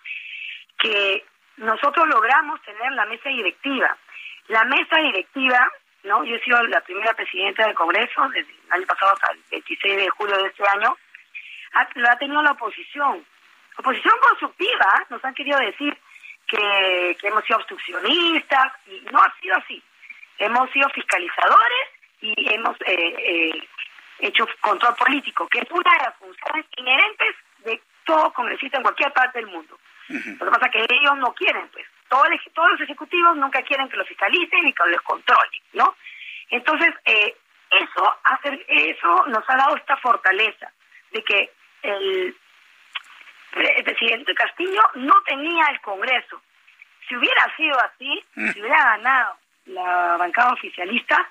que nosotros logramos tener la mesa directiva. La mesa directiva, ¿no? Yo he sido la primera presidenta del Congreso desde el año pasado hasta el 26 de julio de este año, ha, lo ha tenido la oposición. Oposición constructiva, nos han querido decir que, que hemos sido obstruccionistas, y no ha sido así. Hemos sido fiscalizadores y hemos eh, eh, hecho control político, que es una de las funciones inherentes de todo congresista en cualquier parte del mundo. Lo que pasa es que ellos no quieren, pues. Todos, todos los ejecutivos nunca quieren que los fiscalicen y que los controlen, ¿no? Entonces, eh, eso, hacer, eso nos ha dado esta fortaleza de que el, presidente Castillo no tenía el Congreso. Si hubiera sido así, si hubiera ganado la bancada oficialista,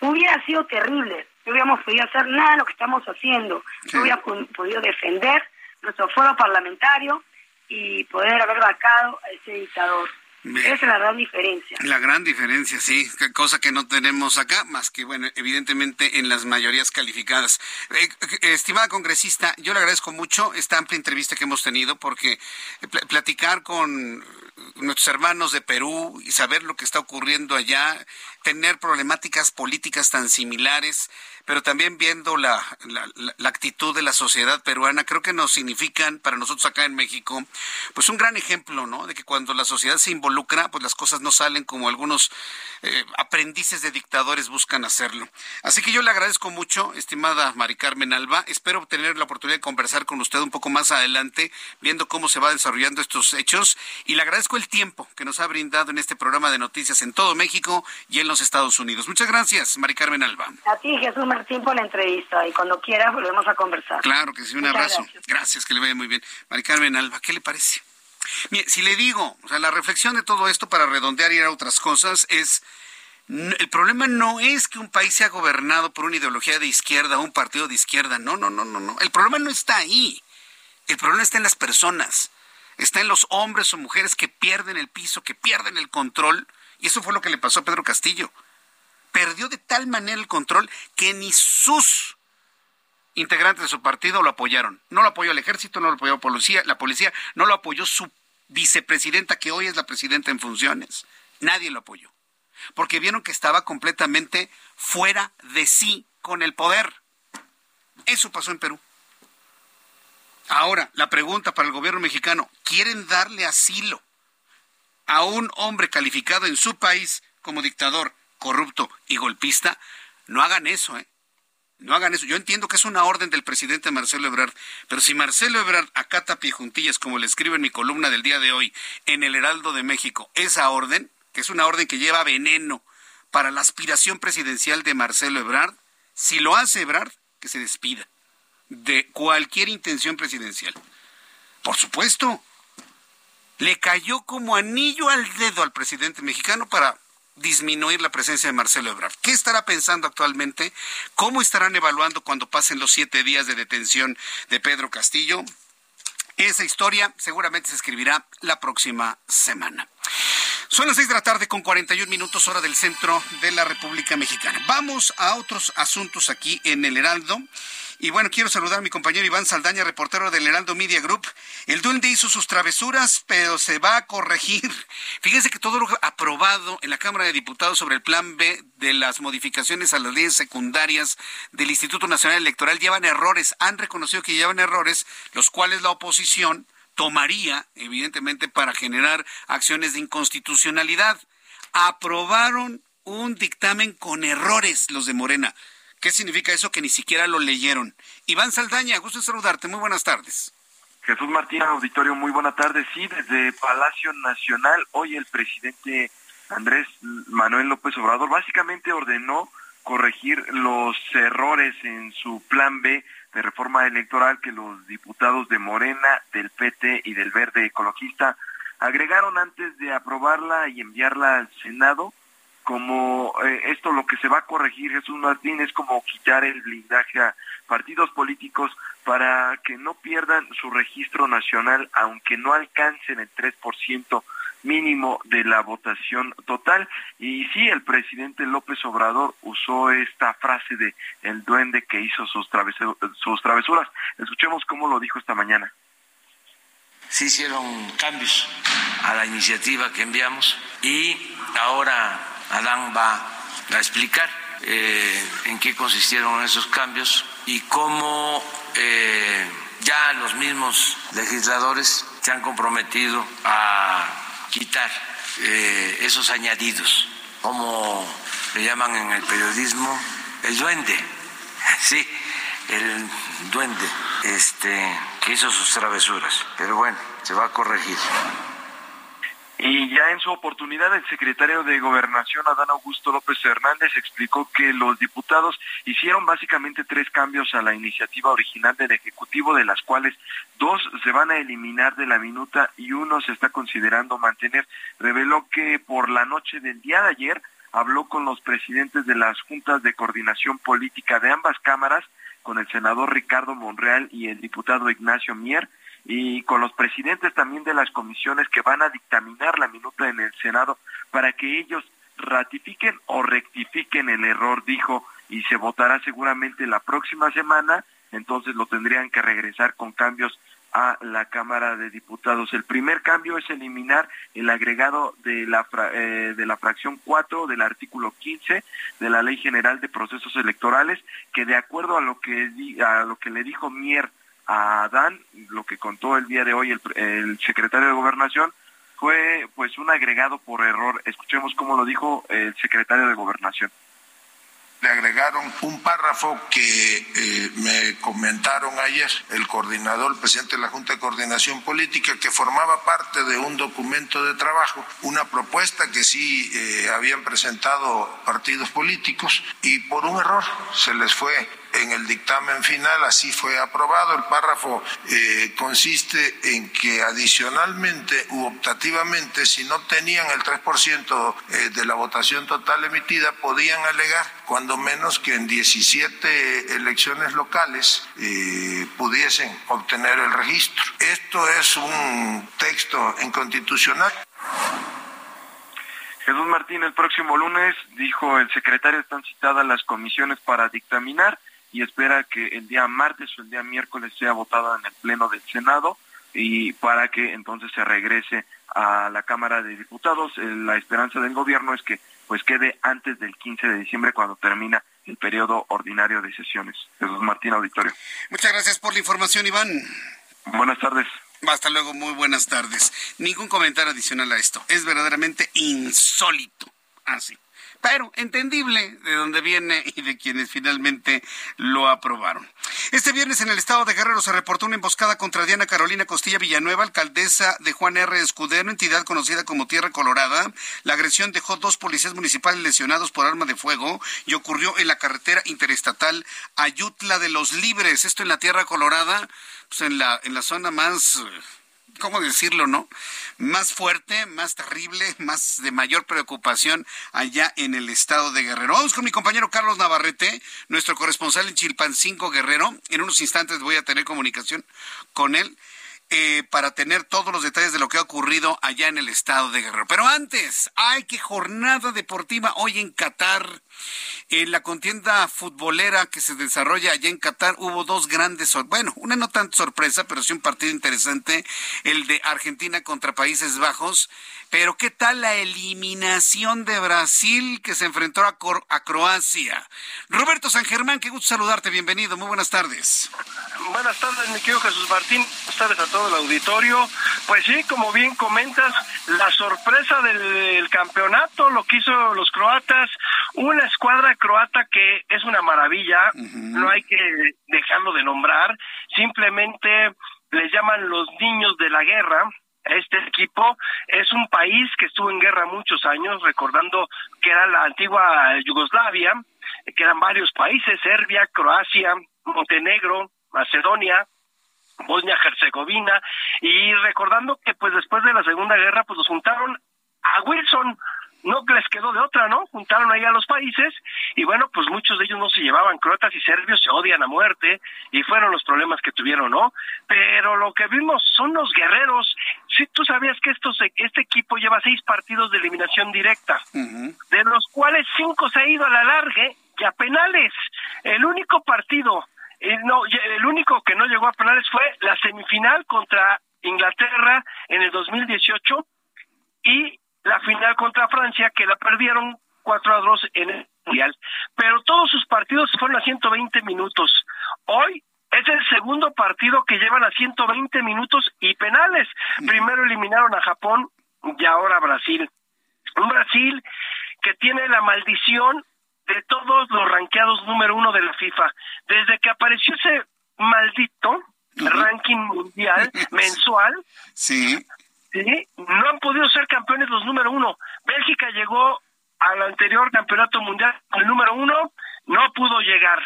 hubiera sido terrible. No hubiéramos podido hacer nada de lo que estamos haciendo. No hubiéramos podido defender nuestro foro parlamentario y poder haber vacado a ese dictador. Esa es la gran diferencia. La gran diferencia, sí, cosa que no tenemos acá, más que, bueno, evidentemente en las mayorías calificadas. Eh, estimada congresista, yo le agradezco mucho esta amplia entrevista que hemos tenido, porque platicar con nuestros hermanos de Perú y saber lo que está ocurriendo allá, tener problemáticas políticas tan similares, pero también viendo la, la, actitud de la sociedad peruana, creo que nos significan para nosotros acá en México, pues un gran ejemplo, ¿no? De que cuando la sociedad se involucra, pues las cosas no salen como algunos eh, aprendices de dictadores buscan hacerlo. Así que yo le agradezco mucho, estimada Mari Carmen Alba. Espero tener la oportunidad de conversar con usted un poco más adelante, viendo cómo se va desarrollando estos hechos. Y le agradezco el tiempo que nos ha brindado en este programa de noticias en todo México y en los Estados Unidos. Muchas gracias, Mari Carmen Alba. A ti, Jesús tiempo la entrevista y cuando quiera volvemos a conversar. Claro que sí, un abrazo. Gracias. que le vaya muy bien. Mari Carmen Alba, ¿qué le parece? Mire, si le digo, o sea, la reflexión de todo esto para redondear y ir a otras cosas es, el problema no es que un país sea gobernado por una ideología de izquierda o un partido de izquierda, no, no, no, no, no. El problema no está ahí. El problema está en las personas. Está en los hombres o mujeres que pierden el piso, que pierden el control. Y eso fue lo que le pasó a Pedro Castillo perdió de tal manera el control que ni sus integrantes de su partido lo apoyaron. No lo apoyó el ejército, no lo apoyó la policía, la policía, no lo apoyó su vicepresidenta, que hoy es la presidenta en funciones. Nadie lo apoyó. Porque vieron que estaba completamente fuera de sí con el poder. Eso pasó en Perú. Ahora, la pregunta para el gobierno mexicano, ¿quieren darle asilo a un hombre calificado en su país como dictador corrupto y golpista, no hagan eso, ¿eh? No hagan eso. Yo entiendo que es una orden del presidente Marcelo Ebrard, pero si Marcelo Ebrard acata pie juntillas, como le escribo en mi columna del día de hoy, en el Heraldo de México, esa orden, que es una orden que lleva veneno para la aspiración presidencial de Marcelo Ebrard, si lo hace Ebrard, que se despida de cualquier intención presidencial. Por supuesto, le cayó como anillo al dedo al presidente mexicano para disminuir la presencia de Marcelo Ebrard. ¿Qué estará pensando actualmente? ¿Cómo estarán evaluando cuando pasen los siete días de detención de Pedro Castillo? Esa historia seguramente se escribirá la próxima semana. Son las seis de la tarde con 41 minutos hora del centro de la República Mexicana. Vamos a otros asuntos aquí en el Heraldo. Y bueno, quiero saludar a mi compañero Iván Saldaña, reportero del Heraldo Media Group. El duende hizo sus travesuras, pero se va a corregir. Fíjense que todo lo aprobado en la Cámara de Diputados sobre el plan B de las modificaciones a las leyes secundarias del Instituto Nacional Electoral llevan errores. Han reconocido que llevan errores, los cuales la oposición tomaría, evidentemente, para generar acciones de inconstitucionalidad. Aprobaron un dictamen con errores los de Morena. ¿Qué significa eso? Que ni siquiera lo leyeron. Iván Saldaña, gusto saludarte. Muy buenas tardes. Jesús Martín, auditorio, muy buena tarde. Sí, desde Palacio Nacional, hoy el presidente Andrés Manuel López Obrador básicamente ordenó corregir los errores en su plan B de reforma electoral que los diputados de Morena, del PT y del Verde Ecologista agregaron antes de aprobarla y enviarla al Senado como eh, esto lo que se va a corregir Jesús Martín es como quitar el blindaje a partidos políticos para que no pierdan su registro nacional aunque no alcancen el 3% mínimo de la votación total. Y sí el presidente López Obrador usó esta frase de el duende que hizo sus, sus travesuras. Escuchemos cómo lo dijo esta mañana. Se hicieron cambios a la iniciativa que enviamos y ahora Adán va a explicar eh, en qué consistieron esos cambios y cómo eh, ya los mismos legisladores se han comprometido a quitar eh, esos añadidos, como le llaman en el periodismo, el duende, sí, el duende, este, que hizo sus travesuras. Pero bueno, se va a corregir. Y ya en su oportunidad el secretario de Gobernación, Adán Augusto López Hernández, explicó que los diputados hicieron básicamente tres cambios a la iniciativa original del Ejecutivo, de las cuales dos se van a eliminar de la minuta y uno se está considerando mantener. Reveló que por la noche del día de ayer habló con los presidentes de las juntas de coordinación política de ambas cámaras, con el senador Ricardo Monreal y el diputado Ignacio Mier, y con los presidentes también de las comisiones que van a dictaminar la minuta en el Senado para que ellos ratifiquen o rectifiquen el error, dijo, y se votará seguramente la próxima semana, entonces lo tendrían que regresar con cambios a la Cámara de Diputados. El primer cambio es eliminar el agregado de la, eh, de la fracción 4 del artículo 15 de la Ley General de Procesos Electorales, que de acuerdo a lo que, a lo que le dijo Mier a Adán, lo que contó el día de hoy el, el secretario de Gobernación, fue pues un agregado por error. Escuchemos cómo lo dijo el secretario de Gobernación le agregaron un párrafo que eh, me comentaron ayer el coordinador, el presidente de la Junta de Coordinación Política, que formaba parte de un documento de trabajo, una propuesta que sí eh, habían presentado partidos políticos y por un error se les fue en el dictamen final así fue aprobado. El párrafo eh, consiste en que adicionalmente u optativamente, si no tenían el 3% eh, de la votación total emitida, podían alegar cuando menos que en 17 elecciones locales eh, pudiesen obtener el registro. Esto es un texto inconstitucional. Jesús Martín, el próximo lunes, dijo el secretario, están citadas las comisiones para dictaminar y espera que el día martes o el día miércoles sea votada en el Pleno del Senado y para que entonces se regrese a la Cámara de Diputados. Eh, la esperanza del gobierno es que pues quede antes del 15 de diciembre cuando termina el periodo ordinario de sesiones. Jesús Martín Auditorio. Muchas gracias por la información, Iván. Buenas tardes. Hasta luego, muy buenas tardes. Ningún comentario adicional a esto. Es verdaderamente insólito. Así. Ah, pero entendible de dónde viene y de quienes finalmente lo aprobaron. Este viernes en el estado de Guerrero se reportó una emboscada contra Diana Carolina Costilla Villanueva, alcaldesa de Juan R. Escudero, entidad conocida como Tierra Colorada. La agresión dejó dos policías municipales lesionados por arma de fuego y ocurrió en la carretera interestatal Ayutla de los Libres, esto en la Tierra Colorada, pues en la, en la zona más ¿cómo decirlo, no? Más fuerte, más terrible, más de mayor preocupación allá en el estado de Guerrero. Vamos con mi compañero Carlos Navarrete, nuestro corresponsal en Chilpancingo Guerrero. En unos instantes voy a tener comunicación con él. Eh, para tener todos los detalles de lo que ha ocurrido allá en el estado de Guerrero. Pero antes, hay que jornada deportiva hoy en Qatar. En la contienda futbolera que se desarrolla allá en Qatar hubo dos grandes, bueno, una no tanto sorpresa, pero sí un partido interesante, el de Argentina contra Países Bajos. Pero ¿qué tal la eliminación de Brasil que se enfrentó a, a Croacia? Roberto San Germán, qué gusto saludarte, bienvenido, muy buenas tardes. Buenas tardes, mi querido Jesús Martín, buenas tardes a todo el auditorio. Pues sí, como bien comentas, la sorpresa del campeonato, lo que hizo los croatas, una escuadra croata que es una maravilla, no hay que dejarlo de nombrar, simplemente les llaman los niños de la guerra, este equipo. Es un país que estuvo en guerra muchos años, recordando que era la antigua Yugoslavia, que eran varios países, Serbia, Croacia, Montenegro, Macedonia, Bosnia-Herzegovina, y recordando que pues después de la Segunda Guerra pues los juntaron a Wilson, no les quedó de otra, ¿no? Juntaron ahí a los países y bueno, pues muchos de ellos no se llevaban, croatas y serbios se odian a muerte y fueron los problemas que tuvieron, ¿no? Pero lo que vimos son los guerreros. Si tú sabías que estos, este equipo lleva seis partidos de eliminación directa, de los cuales cinco se ha ido a la largue y a penales. El único partido, eh, no, el único que no llegó a penales fue la semifinal contra Inglaterra en el 2018 y la final contra Francia, que la perdieron 4 a 2 en el Mundial. Pero todos sus partidos fueron a 120 minutos. Hoy es el segundo partido que llevan a 120 minutos y penales. Primero eliminaron a Japón y ahora a Brasil. Un Brasil que tiene la maldición de todos los ranqueados número uno de la FIFA. Desde que apareció ese maldito ranking mundial mensual, sí. ¿Sí? No han podido ser campeones los número uno. Bélgica llegó al anterior campeonato mundial el número uno, no pudo llegar.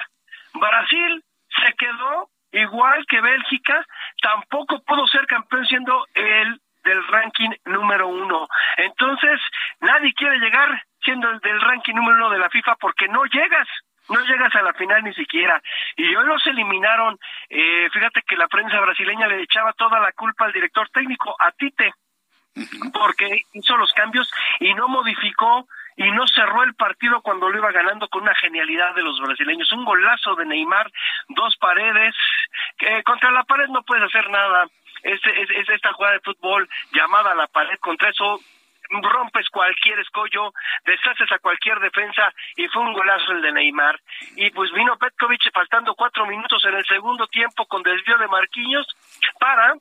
Brasil se quedó igual que Bélgica, tampoco pudo ser campeón siendo el del ranking número uno. Entonces, nadie quiere llegar siendo el del ranking número uno de la FIFA porque no llegas no llegas a la final ni siquiera. Y hoy los eliminaron. Eh, fíjate que la prensa brasileña le echaba toda la culpa al director técnico, a Tite, porque hizo los cambios y no modificó y no cerró el partido cuando lo iba ganando con una genialidad de los brasileños. Un golazo de Neymar, dos paredes, que contra la pared no puedes hacer nada. Es, es, esta jugada de fútbol llamada la pared, contra eso rompes cualquier escollo, deshaces a cualquier defensa y fue un golazo el de Neymar. Y pues vino Petkovic faltando cuatro minutos en el segundo tiempo con desvío de Marquinhos para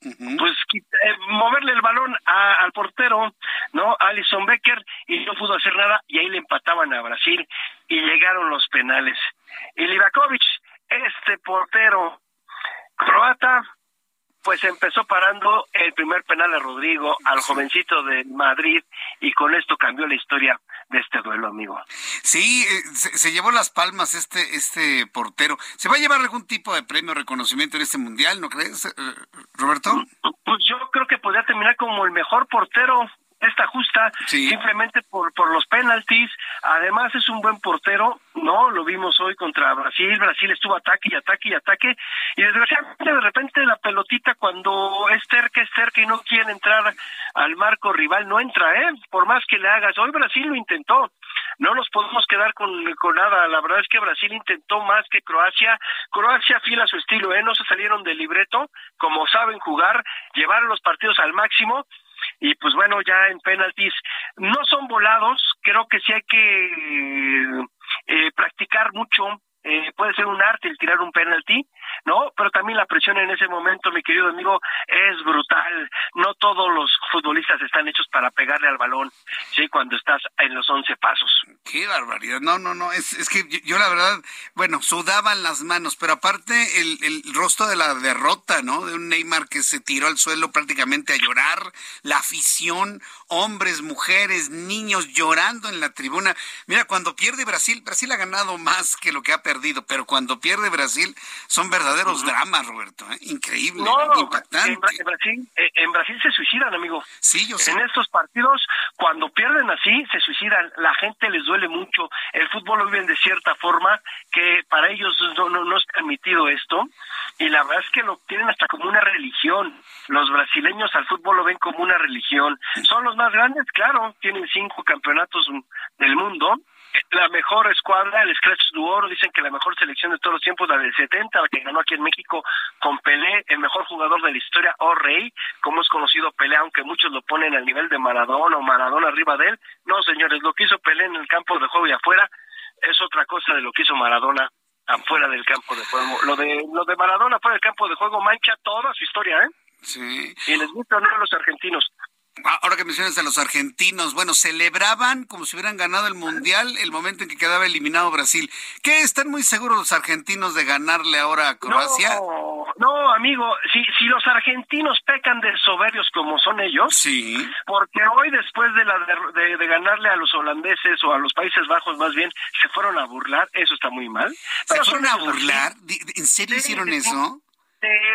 pues eh, moverle el balón al portero, ¿no? Alison Becker y no pudo hacer nada y ahí le empataban a Brasil y llegaron los penales. Y Livakovic, este portero croata, pues empezó parando el primer penal a Rodrigo, al jovencito de Madrid, y con esto cambió la historia de este duelo, amigo. Sí, eh, se, llevó las palmas este, este portero. ¿Se va a llevar algún tipo de premio o reconocimiento en este mundial, no crees, eh, Roberto? Pues yo creo que podría terminar como el mejor portero esta justa simplemente por, por los penaltis. Además es un buen portero, ¿no? Lo vimos hoy contra Brasil. Brasil estuvo ataque y ataque y ataque. Y desgraciadamente de repente la pelotita cuando es cerca, es cerca y no quiere entrar al marco rival, no entra, ¿eh? Por más que le hagas. Hoy Brasil lo intentó. No nos podemos quedar con, con nada. La verdad es que Brasil intentó más que Croacia. Croacia fiel a su estilo, ¿eh? No se salieron del libreto, como saben jugar, llevaron los partidos al máximo y pues bueno, ya en penaltis no son volados, creo que sí hay que eh, practicar mucho, eh, puede ser un arte el tirar un penalti, ¿no? Pero también la presión en ese momento, mi querido amigo, es brutal. No todos los futbolistas están hechos para pegarle al balón, ¿sí? Cuando estás en los once pasos. Qué barbaridad. No, no, no. Es, es que yo, la verdad, bueno, sudaban las manos, pero aparte el, el rostro de la derrota, ¿no? De un Neymar que se tiró al suelo prácticamente a llorar, la afición, hombres, mujeres, niños llorando en la tribuna. Mira, cuando pierde Brasil, Brasil ha ganado más que lo que ha perdido, pero cuando pierde Brasil son verdaderos dramas, Roberto. ¿eh? Increíble, impactante. En, Brasil, eh, en Brasil se suicidan, amigo. Sí, yo sé. En estos partidos, cuando pierden así, se suicidan. La gente les duele mucho. El fútbol lo viven de cierta forma que para ellos no, no, no es permitido esto. Y la verdad es que lo tienen hasta como una religión. Los brasileños al fútbol lo ven como una religión. Son los más grandes, claro, tienen cinco campeonatos del mundo la mejor escuadra, el Scratch du Oro, dicen que la mejor selección de todos los tiempos, la del 70, la que ganó aquí en México con Pelé, el mejor jugador de la historia, o Rey, como es conocido Pelé, aunque muchos lo ponen al nivel de Maradona o Maradona arriba de él. No, señores, lo que hizo Pelé en el campo de juego y afuera es otra cosa de lo que hizo Maradona afuera del campo de juego. Lo de, lo de Maradona fuera del campo de juego mancha toda su historia, ¿eh? Sí. Y les gusta o no a los argentinos. Ah, ahora que mencionas a los argentinos, bueno, celebraban como si hubieran ganado el Mundial el momento en que quedaba eliminado Brasil. ¿Qué? ¿Están muy seguros los argentinos de ganarle ahora a Croacia? No, no amigo, si, si los argentinos pecan de soberbios como son ellos, sí. porque hoy después de, la, de, ganarle a los holandeses o a los Países Bajos más bien, se fueron a burlar, eso está muy mal. ¿Se fueron a burlar? ¿En serio hicieron eso?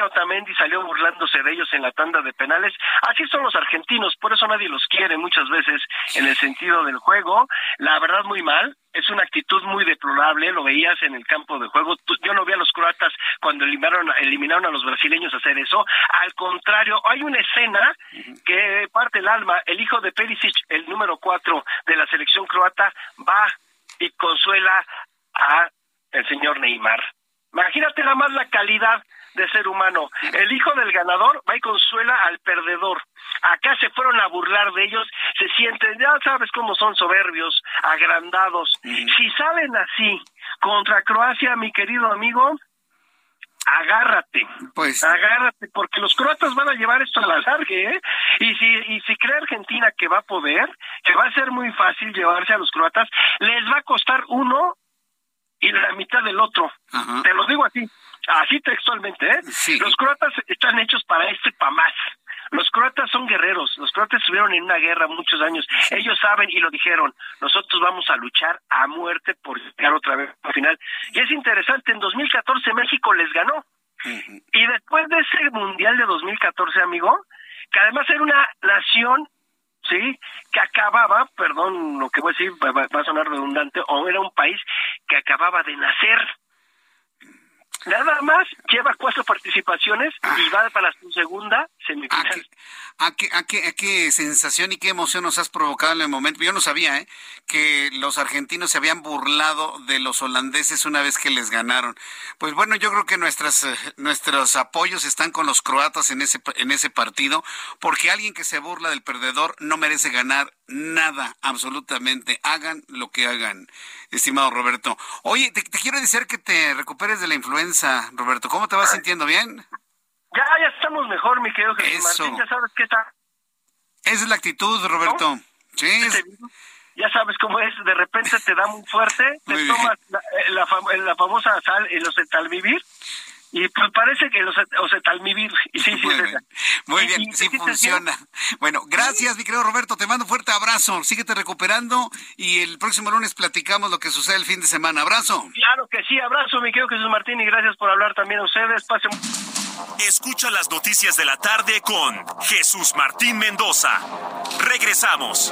Otamendi salió burlándose de ellos en la tanda de penales. Así son los argentinos, por eso nadie los quiere muchas veces en el sentido del juego. La verdad, muy mal. Es una actitud muy deplorable, lo veías en el campo de juego. Yo no vi a los croatas cuando eliminaron, eliminaron a los brasileños hacer eso. Al contrario, hay una escena que parte el alma. El hijo de Perisic, el número cuatro de la selección croata, va y consuela a el señor Neymar. Imagínate nada más la calidad de ser humano. El hijo del ganador va y consuela al perdedor. Acá se fueron a burlar de ellos, se sienten, ya sabes cómo son soberbios, agrandados. Si salen así contra Croacia, mi querido amigo, agárrate, pues agárrate, porque los croatas van a llevar esto a la larga, ¿eh? Y si, y si cree Argentina que va a poder, que va a ser muy fácil llevarse a los croatas, les va a costar uno y la mitad del otro. Te lo digo así. Así textualmente, ¿eh? Los croatas están hechos para este para más. Los croatas son guerreros, los croatas estuvieron en una guerra muchos años. Ellos saben y lo dijeron, nosotros vamos a luchar a muerte por llegar otra vez al final. Y es interesante, en 2014 México les ganó. Y después de ese Mundial de 2014, amigo, que además era una nación ¿sí? Que acababa, perdón lo que voy a decir, va, a sonar redundante, o era un país que acababa de nacer. Nada más lleva cuatro participaciones y va para su segunda semifinal. ¿A qué, a, qué, ¿A qué sensación y qué emoción nos has provocado en el momento? Yo no sabía ¿eh? que los argentinos se habían burlado de los holandeses una vez que les ganaron. Pues bueno, yo creo que nuestras, eh, nuestros apoyos están con los croatas en ese, en ese partido, porque alguien que se burla del perdedor no merece ganar nada, absolutamente. Hagan lo que hagan, estimado Roberto. Oye, te, quiero decir que te recuperes de la influenza, Roberto. ¿Cómo te vas sintiendo? ¿Bien? Ya, ya estamos mejor, mi querido Jesús Martín. Ya sabes qué está. Esa es la actitud, Roberto. Sí. Ya sabes cómo es. De repente te da muy fuerte, te tomas la, eh, la, la, famosa sal, el vivir y pues parece que los ocetalmivir. Sí, sí, muy bien, muy bien sí funciona. Bueno, gracias, mi querido Roberto. Te mando un fuerte abrazo. Síguete recuperando y el próximo lunes platicamos lo que sucede el fin de semana. Abrazo. Claro que sí, abrazo, mi querido Jesús Martín, y gracias por hablar también a ustedes. Pasen. Escucha las noticias de la tarde con Jesús Martín Mendoza. Regresamos.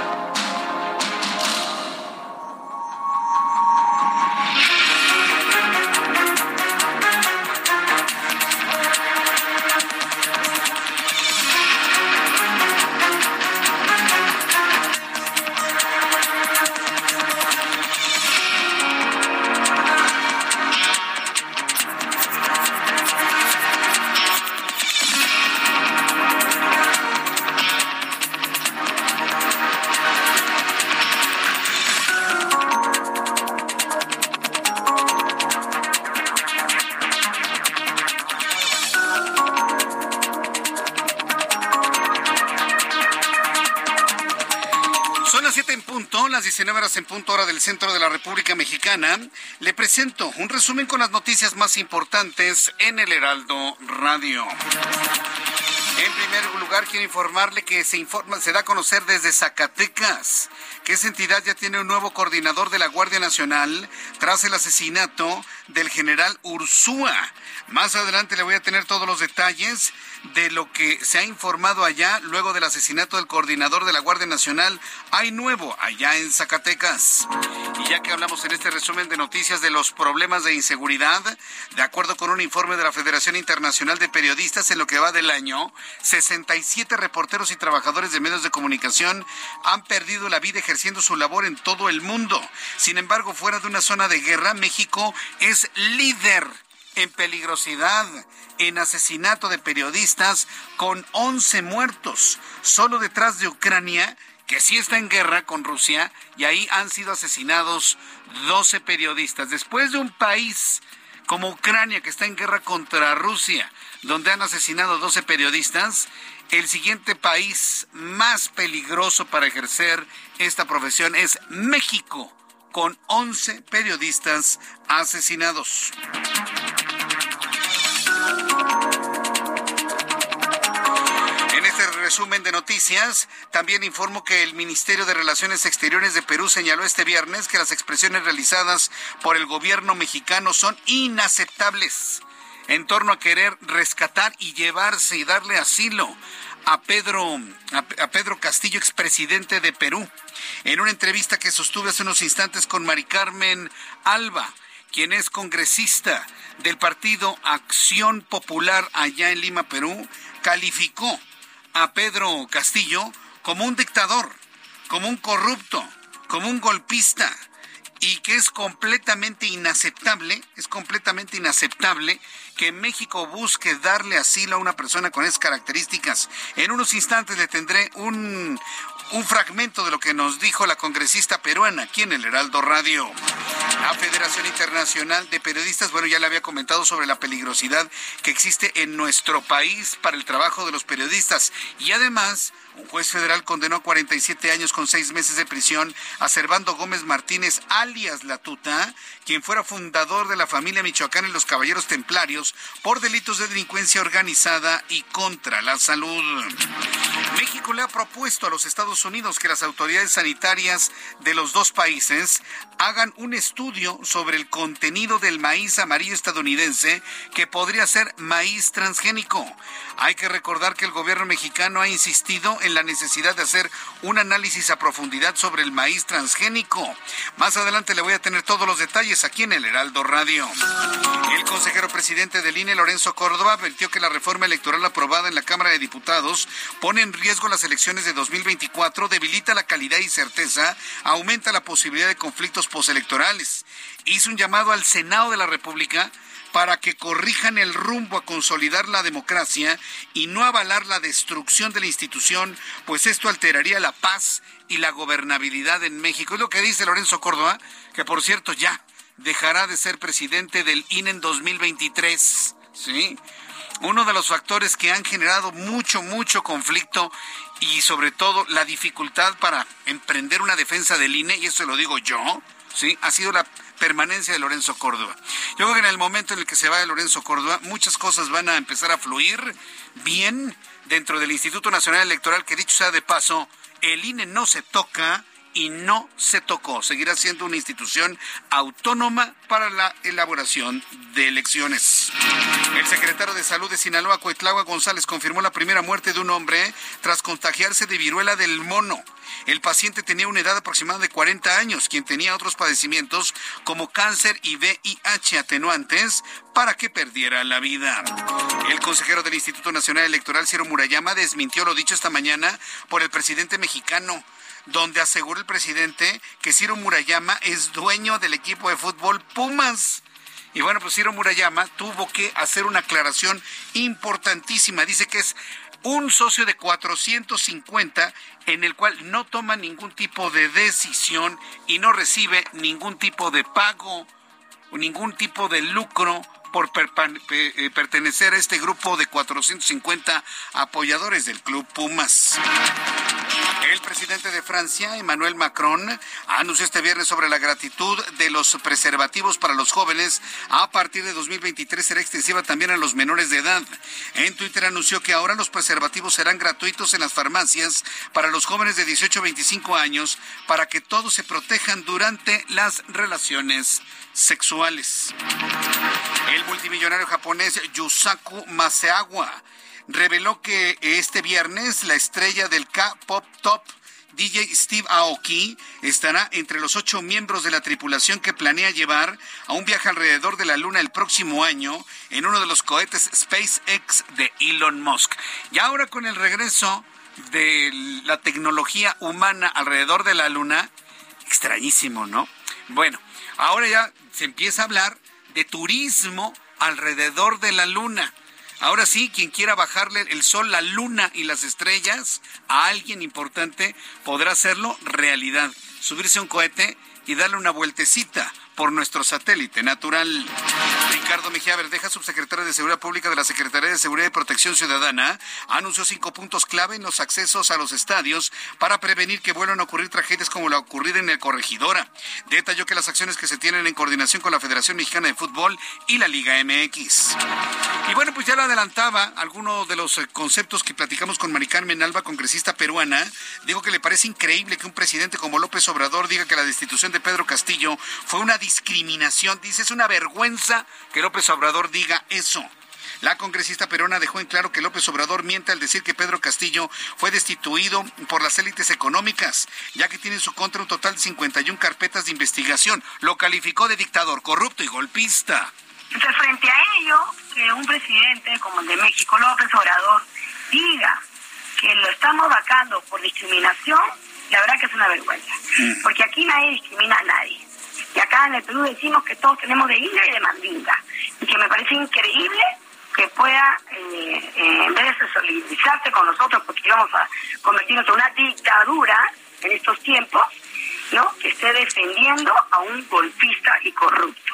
19 horas en punto hora del centro de la República Mexicana, le presento un resumen con las noticias más importantes en el Heraldo Radio. En primer lugar, quiero informarle que se informa, se da a conocer desde Zacatecas que esa entidad ya tiene un nuevo coordinador de la Guardia Nacional tras el asesinato del general Ursúa. Más adelante le voy a tener todos los detalles de lo que se ha informado allá luego del asesinato del coordinador de la Guardia Nacional. Hay nuevo allá en Zacatecas. Y ya que hablamos en este resumen de noticias de los problemas de inseguridad, de acuerdo con un informe de la Federación Internacional de Periodistas en lo que va del año, 67 reporteros y trabajadores de medios de comunicación han perdido la vida ejerciendo su labor en todo el mundo. Sin embargo, fuera de una zona de guerra, México es líder en peligrosidad, en asesinato de periodistas, con 11 muertos, solo detrás de Ucrania, que sí está en guerra con Rusia, y ahí han sido asesinados 12 periodistas. Después de un país como Ucrania, que está en guerra contra Rusia, donde han asesinado 12 periodistas, el siguiente país más peligroso para ejercer esta profesión es México, con 11 periodistas asesinados. En este resumen de noticias, también informo que el Ministerio de Relaciones Exteriores de Perú señaló este viernes que las expresiones realizadas por el gobierno mexicano son inaceptables en torno a querer rescatar y llevarse y darle asilo a Pedro, a, Pedro Castillo, expresidente de Perú. En una entrevista que sostuve hace unos instantes con Mari Carmen Alba, quien es congresista del partido Acción Popular allá en Lima, Perú, calificó a Pedro Castillo como un dictador, como un corrupto, como un golpista y que es completamente inaceptable, es completamente inaceptable que México busque darle asilo a una persona con esas características. En unos instantes le tendré un, un fragmento de lo que nos dijo la congresista peruana aquí en el Heraldo Radio. La Federación Internacional de Periodistas, bueno, ya le había comentado sobre la peligrosidad que existe en nuestro país para el trabajo de los periodistas y además un juez federal condenó a 47 años con seis meses de prisión a Servando Gómez Martínez, alias La Tuta, quien fuera fundador de la familia Michoacán y los Caballeros Templarios por delitos de delincuencia organizada y contra la salud. México le ha propuesto a los Estados Unidos que las autoridades sanitarias de los dos países hagan un estudio sobre el contenido del maíz amarillo estadounidense que podría ser maíz transgénico. Hay que recordar que el gobierno mexicano ha insistido en la necesidad de hacer un análisis a profundidad sobre el maíz transgénico. Más adelante le voy a tener todos los detalles aquí en el Heraldo Radio. El consejero presidente del INE, Lorenzo Córdoba, advirtió que la reforma electoral aprobada en la Cámara de Diputados pone en riesgo las elecciones de 2024, debilita la calidad y certeza, aumenta la posibilidad de conflictos postelectorales. Hizo un llamado al Senado de la República para que corrijan el rumbo a consolidar la democracia y no avalar la destrucción de la institución, pues esto alteraría la paz y la gobernabilidad en México. Es lo que dice Lorenzo Córdoba, que por cierto ya dejará de ser presidente del INE en 2023. ¿Sí? Uno de los factores que han generado mucho, mucho conflicto y sobre todo la dificultad para emprender una defensa del INE, y eso lo digo yo, ¿sí? ha sido la permanencia de Lorenzo Córdoba. Yo creo que en el momento en el que se vaya Lorenzo Córdoba, muchas cosas van a empezar a fluir bien dentro del Instituto Nacional Electoral, que dicho sea de paso, el INE no se toca y no se tocó. Seguirá siendo una institución autónoma para la elaboración de elecciones. El secretario de Salud de Sinaloa, Coetlagua González, confirmó la primera muerte de un hombre tras contagiarse de viruela del mono. El paciente tenía una edad aproximada de 40 años, quien tenía otros padecimientos como cáncer y VIH atenuantes para que perdiera la vida. El consejero del Instituto Nacional Electoral, Ciro Murayama, desmintió lo dicho esta mañana por el presidente mexicano donde aseguró el presidente que Ciro Murayama es dueño del equipo de fútbol Pumas. Y bueno, pues Ciro Murayama tuvo que hacer una aclaración importantísima. Dice que es un socio de 450 en el cual no toma ningún tipo de decisión y no recibe ningún tipo de pago o ningún tipo de lucro por eh, pertenecer a este grupo de 450 apoyadores del Club Pumas. El presidente de Francia, Emmanuel Macron, anunció este viernes sobre la gratitud de los preservativos para los jóvenes. A partir de 2023 será extensiva también a los menores de edad. En Twitter anunció que ahora los preservativos serán gratuitos en las farmacias para los jóvenes de 18 a 25 años para que todos se protejan durante las relaciones sexuales. El multimillonario japonés Yusaku Maseawa reveló que este viernes la estrella del K-Pop Top DJ Steve Aoki estará entre los ocho miembros de la tripulación que planea llevar a un viaje alrededor de la Luna el próximo año en uno de los cohetes SpaceX de Elon Musk. Y ahora con el regreso de la tecnología humana alrededor de la Luna, extrañísimo, ¿no? Bueno, ahora ya se empieza a hablar de turismo alrededor de la Luna. Ahora sí, quien quiera bajarle el sol, la luna y las estrellas a alguien importante podrá hacerlo realidad. Subirse a un cohete y darle una vueltecita por nuestro satélite natural. Ricardo Mejía Verdeja, subsecretario de Seguridad Pública de la Secretaría de Seguridad y Protección Ciudadana, anunció cinco puntos clave en los accesos a los estadios para prevenir que vuelvan a ocurrir tragedias como la ocurrida en el Corregidora. Detalló que las acciones que se tienen en coordinación con la Federación Mexicana de Fútbol y la Liga MX. Y bueno, pues ya lo adelantaba alguno de los eh, conceptos que platicamos con Mari Carmen Alba, congresista peruana. Digo que le parece increíble que un presidente como López Obrador diga que la destitución de Pedro Castillo fue una discriminación. Dice, es una vergüenza que López Obrador diga eso. La congresista peruana dejó en claro que López Obrador miente al decir que Pedro Castillo fue destituido por las élites económicas, ya que tiene en su contra un total de 51 carpetas de investigación. Lo calificó de dictador corrupto y golpista. Entonces, frente a ello, que un presidente como el de México, López Obrador, diga que lo estamos vacando por discriminación, la verdad que es una vergüenza. Mm. Porque aquí nadie discrimina a nadie. Y acá en el Perú decimos que todos tenemos de isla y de mandinga. Y que me parece increíble que pueda, eh, eh, en vez de solidarizarse con nosotros, porque íbamos a convertirnos en una dictadura en estos tiempos, ¿no? que esté defendiendo a un golpista y corrupto.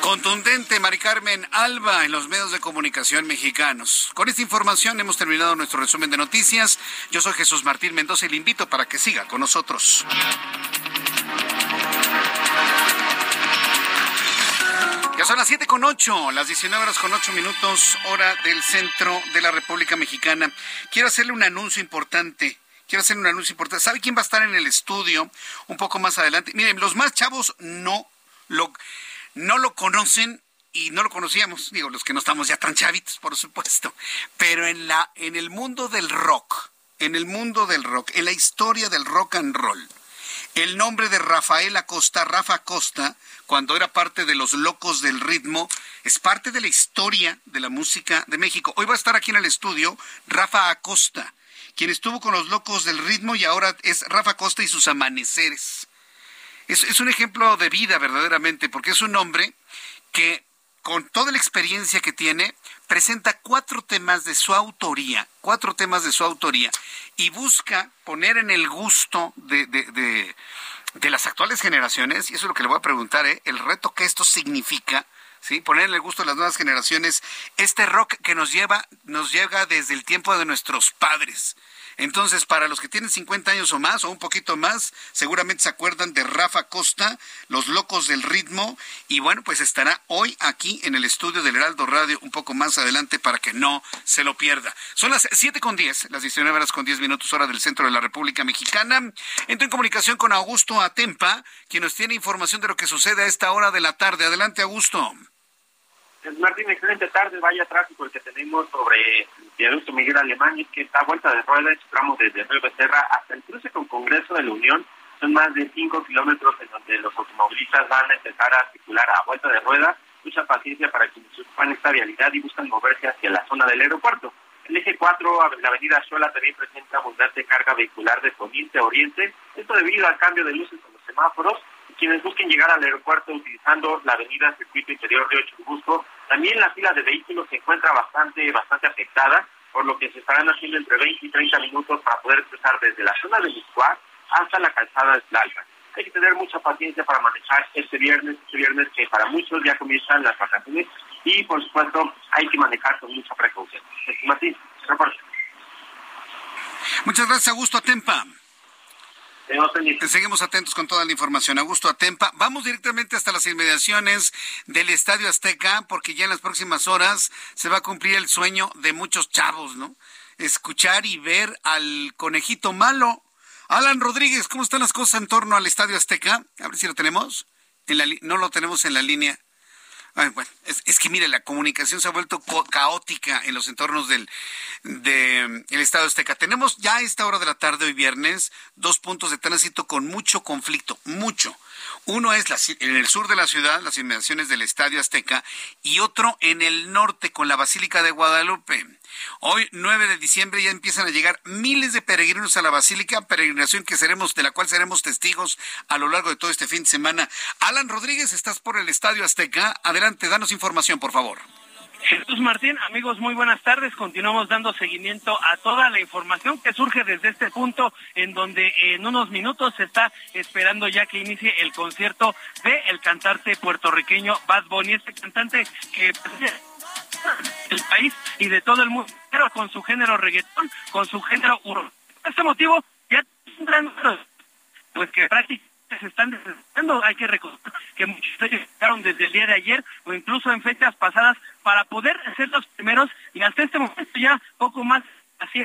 Contundente, Mari Carmen Alba, en los medios de comunicación mexicanos. Con esta información hemos terminado nuestro resumen de noticias. Yo soy Jesús Martín Mendoza y le invito para que siga con nosotros. Ya son las siete con ocho, las 19 horas con ocho minutos, hora del centro de la República Mexicana. Quiero hacerle un anuncio importante. Quiero hacerle un anuncio importante. ¿Sabe quién va a estar en el estudio un poco más adelante? Miren, los más chavos no lo, no lo conocen y no lo conocíamos, digo, los que no estamos ya tan chavitos, por supuesto, pero en la en el mundo del rock, en el mundo del rock, en la historia del rock and roll, el nombre de Rafael Acosta, Rafa Acosta, cuando era parte de los Locos del Ritmo, es parte de la historia de la música de México. Hoy va a estar aquí en el estudio Rafa Acosta, quien estuvo con los Locos del Ritmo y ahora es Rafa Acosta y sus amaneceres. Es, es un ejemplo de vida verdaderamente, porque es un hombre que con toda la experiencia que tiene, presenta cuatro temas de su autoría, cuatro temas de su autoría, y busca poner en el gusto de, de, de, las actuales generaciones, y eso es lo que le voy a preguntar, ¿eh? el reto que esto significa, ¿sí? poner en el gusto de las nuevas generaciones este rock que nos lleva, nos llega desde el tiempo de nuestros padres. Entonces, para los que tienen 50 años o más, o un poquito más, seguramente se acuerdan de Rafa Costa, Los Locos del Ritmo, y bueno, pues estará hoy aquí en el estudio del Heraldo Radio un poco más adelante para que no se lo pierda. Son las 7 con 10, las 19 horas con 10 minutos hora del centro de la República Mexicana. Entro en comunicación con Augusto Atempa, quien nos tiene información de lo que sucede a esta hora de la tarde. Adelante, Augusto. Martín, excelente tarde. Vaya tráfico el que tenemos sobre el viaducto Miguel Alemán, que está a vuelta de rueda, tramo desde Río Becerra hasta el cruce con Congreso de la Unión. Son más de 5 kilómetros en donde los automovilistas van a empezar a circular a vuelta de rueda. Mucha paciencia para quienes ocupan esta vialidad y buscan moverse hacia la zona del aeropuerto. El eje 4, la avenida Xola, también presenta abundante carga vehicular de poniente a oriente. Esto debido al cambio de luces en los semáforos quienes busquen llegar al aeropuerto utilizando la avenida Circuito Interior de Churubusco, también la fila de vehículos se encuentra bastante, bastante afectada, por lo que se estarán haciendo entre 20 y 30 minutos para poder cruzar desde la zona de Liscuar hasta la calzada de Tlalpan. Hay que tener mucha paciencia para manejar este viernes, este viernes que para muchos ya comienzan las vacaciones y por supuesto hay que manejar con mucha precaución. Martín, reporte. Muchas gracias, Augusto Atempa. Seguimos atentos con toda la información. Augusto Atempa. Vamos directamente hasta las inmediaciones del Estadio Azteca, porque ya en las próximas horas se va a cumplir el sueño de muchos chavos, ¿no? Escuchar y ver al conejito malo. Alan Rodríguez, ¿cómo están las cosas en torno al Estadio Azteca? A ver si lo tenemos. En la no lo tenemos en la línea es, que mire, la comunicación se ha vuelto caótica en los entornos del de, el Estado Azteca. Tenemos ya a esta hora de la tarde, hoy viernes, dos puntos de tránsito con mucho conflicto, mucho. Uno es en el sur de la ciudad, las inmediaciones del Estadio Azteca, y otro en el norte con la Basílica de Guadalupe. Hoy, 9 de diciembre, ya empiezan a llegar miles de peregrinos a la Basílica, peregrinación que seremos, de la cual seremos testigos a lo largo de todo este fin de semana. Alan Rodríguez, estás por el Estadio Azteca. Adelante, danos información, por favor. Jesús Martín, amigos, muy buenas tardes. Continuamos dando seguimiento a toda la información que surge desde este punto, en donde en unos minutos se está esperando ya que inicie el concierto de el cantante puertorriqueño Bad Bunny, este cantante que el país y de todo el mundo, pero con su género reggaetón, con su género urbano. Por este motivo, ya tendrán, pues que prácticamente se están desesperando. Hay que recordar que muchos de llegaron desde el día de ayer o incluso en fechas pasadas para poder ser los primeros y hasta este momento ya poco más así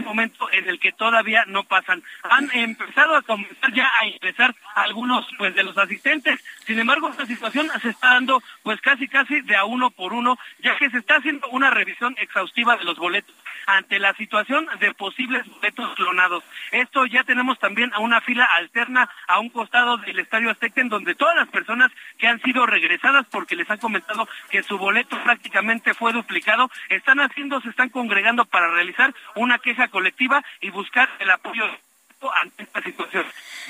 momento en el que todavía no pasan. Han empezado a comenzar ya a ingresar algunos pues de los asistentes. Sin embargo, esta situación se está dando pues casi casi de a uno por uno, ya que se está haciendo una revisión exhaustiva de los boletos ante la situación de posibles boletos clonados. Esto ya tenemos también a una fila alterna a un costado del Estadio Azteca en donde todas las personas que han sido regresadas porque les han comentado que su boleto prácticamente fue duplicado, están haciendo, se están congregando para realizar una queja colectiva y buscar el apoyo ante esta situación.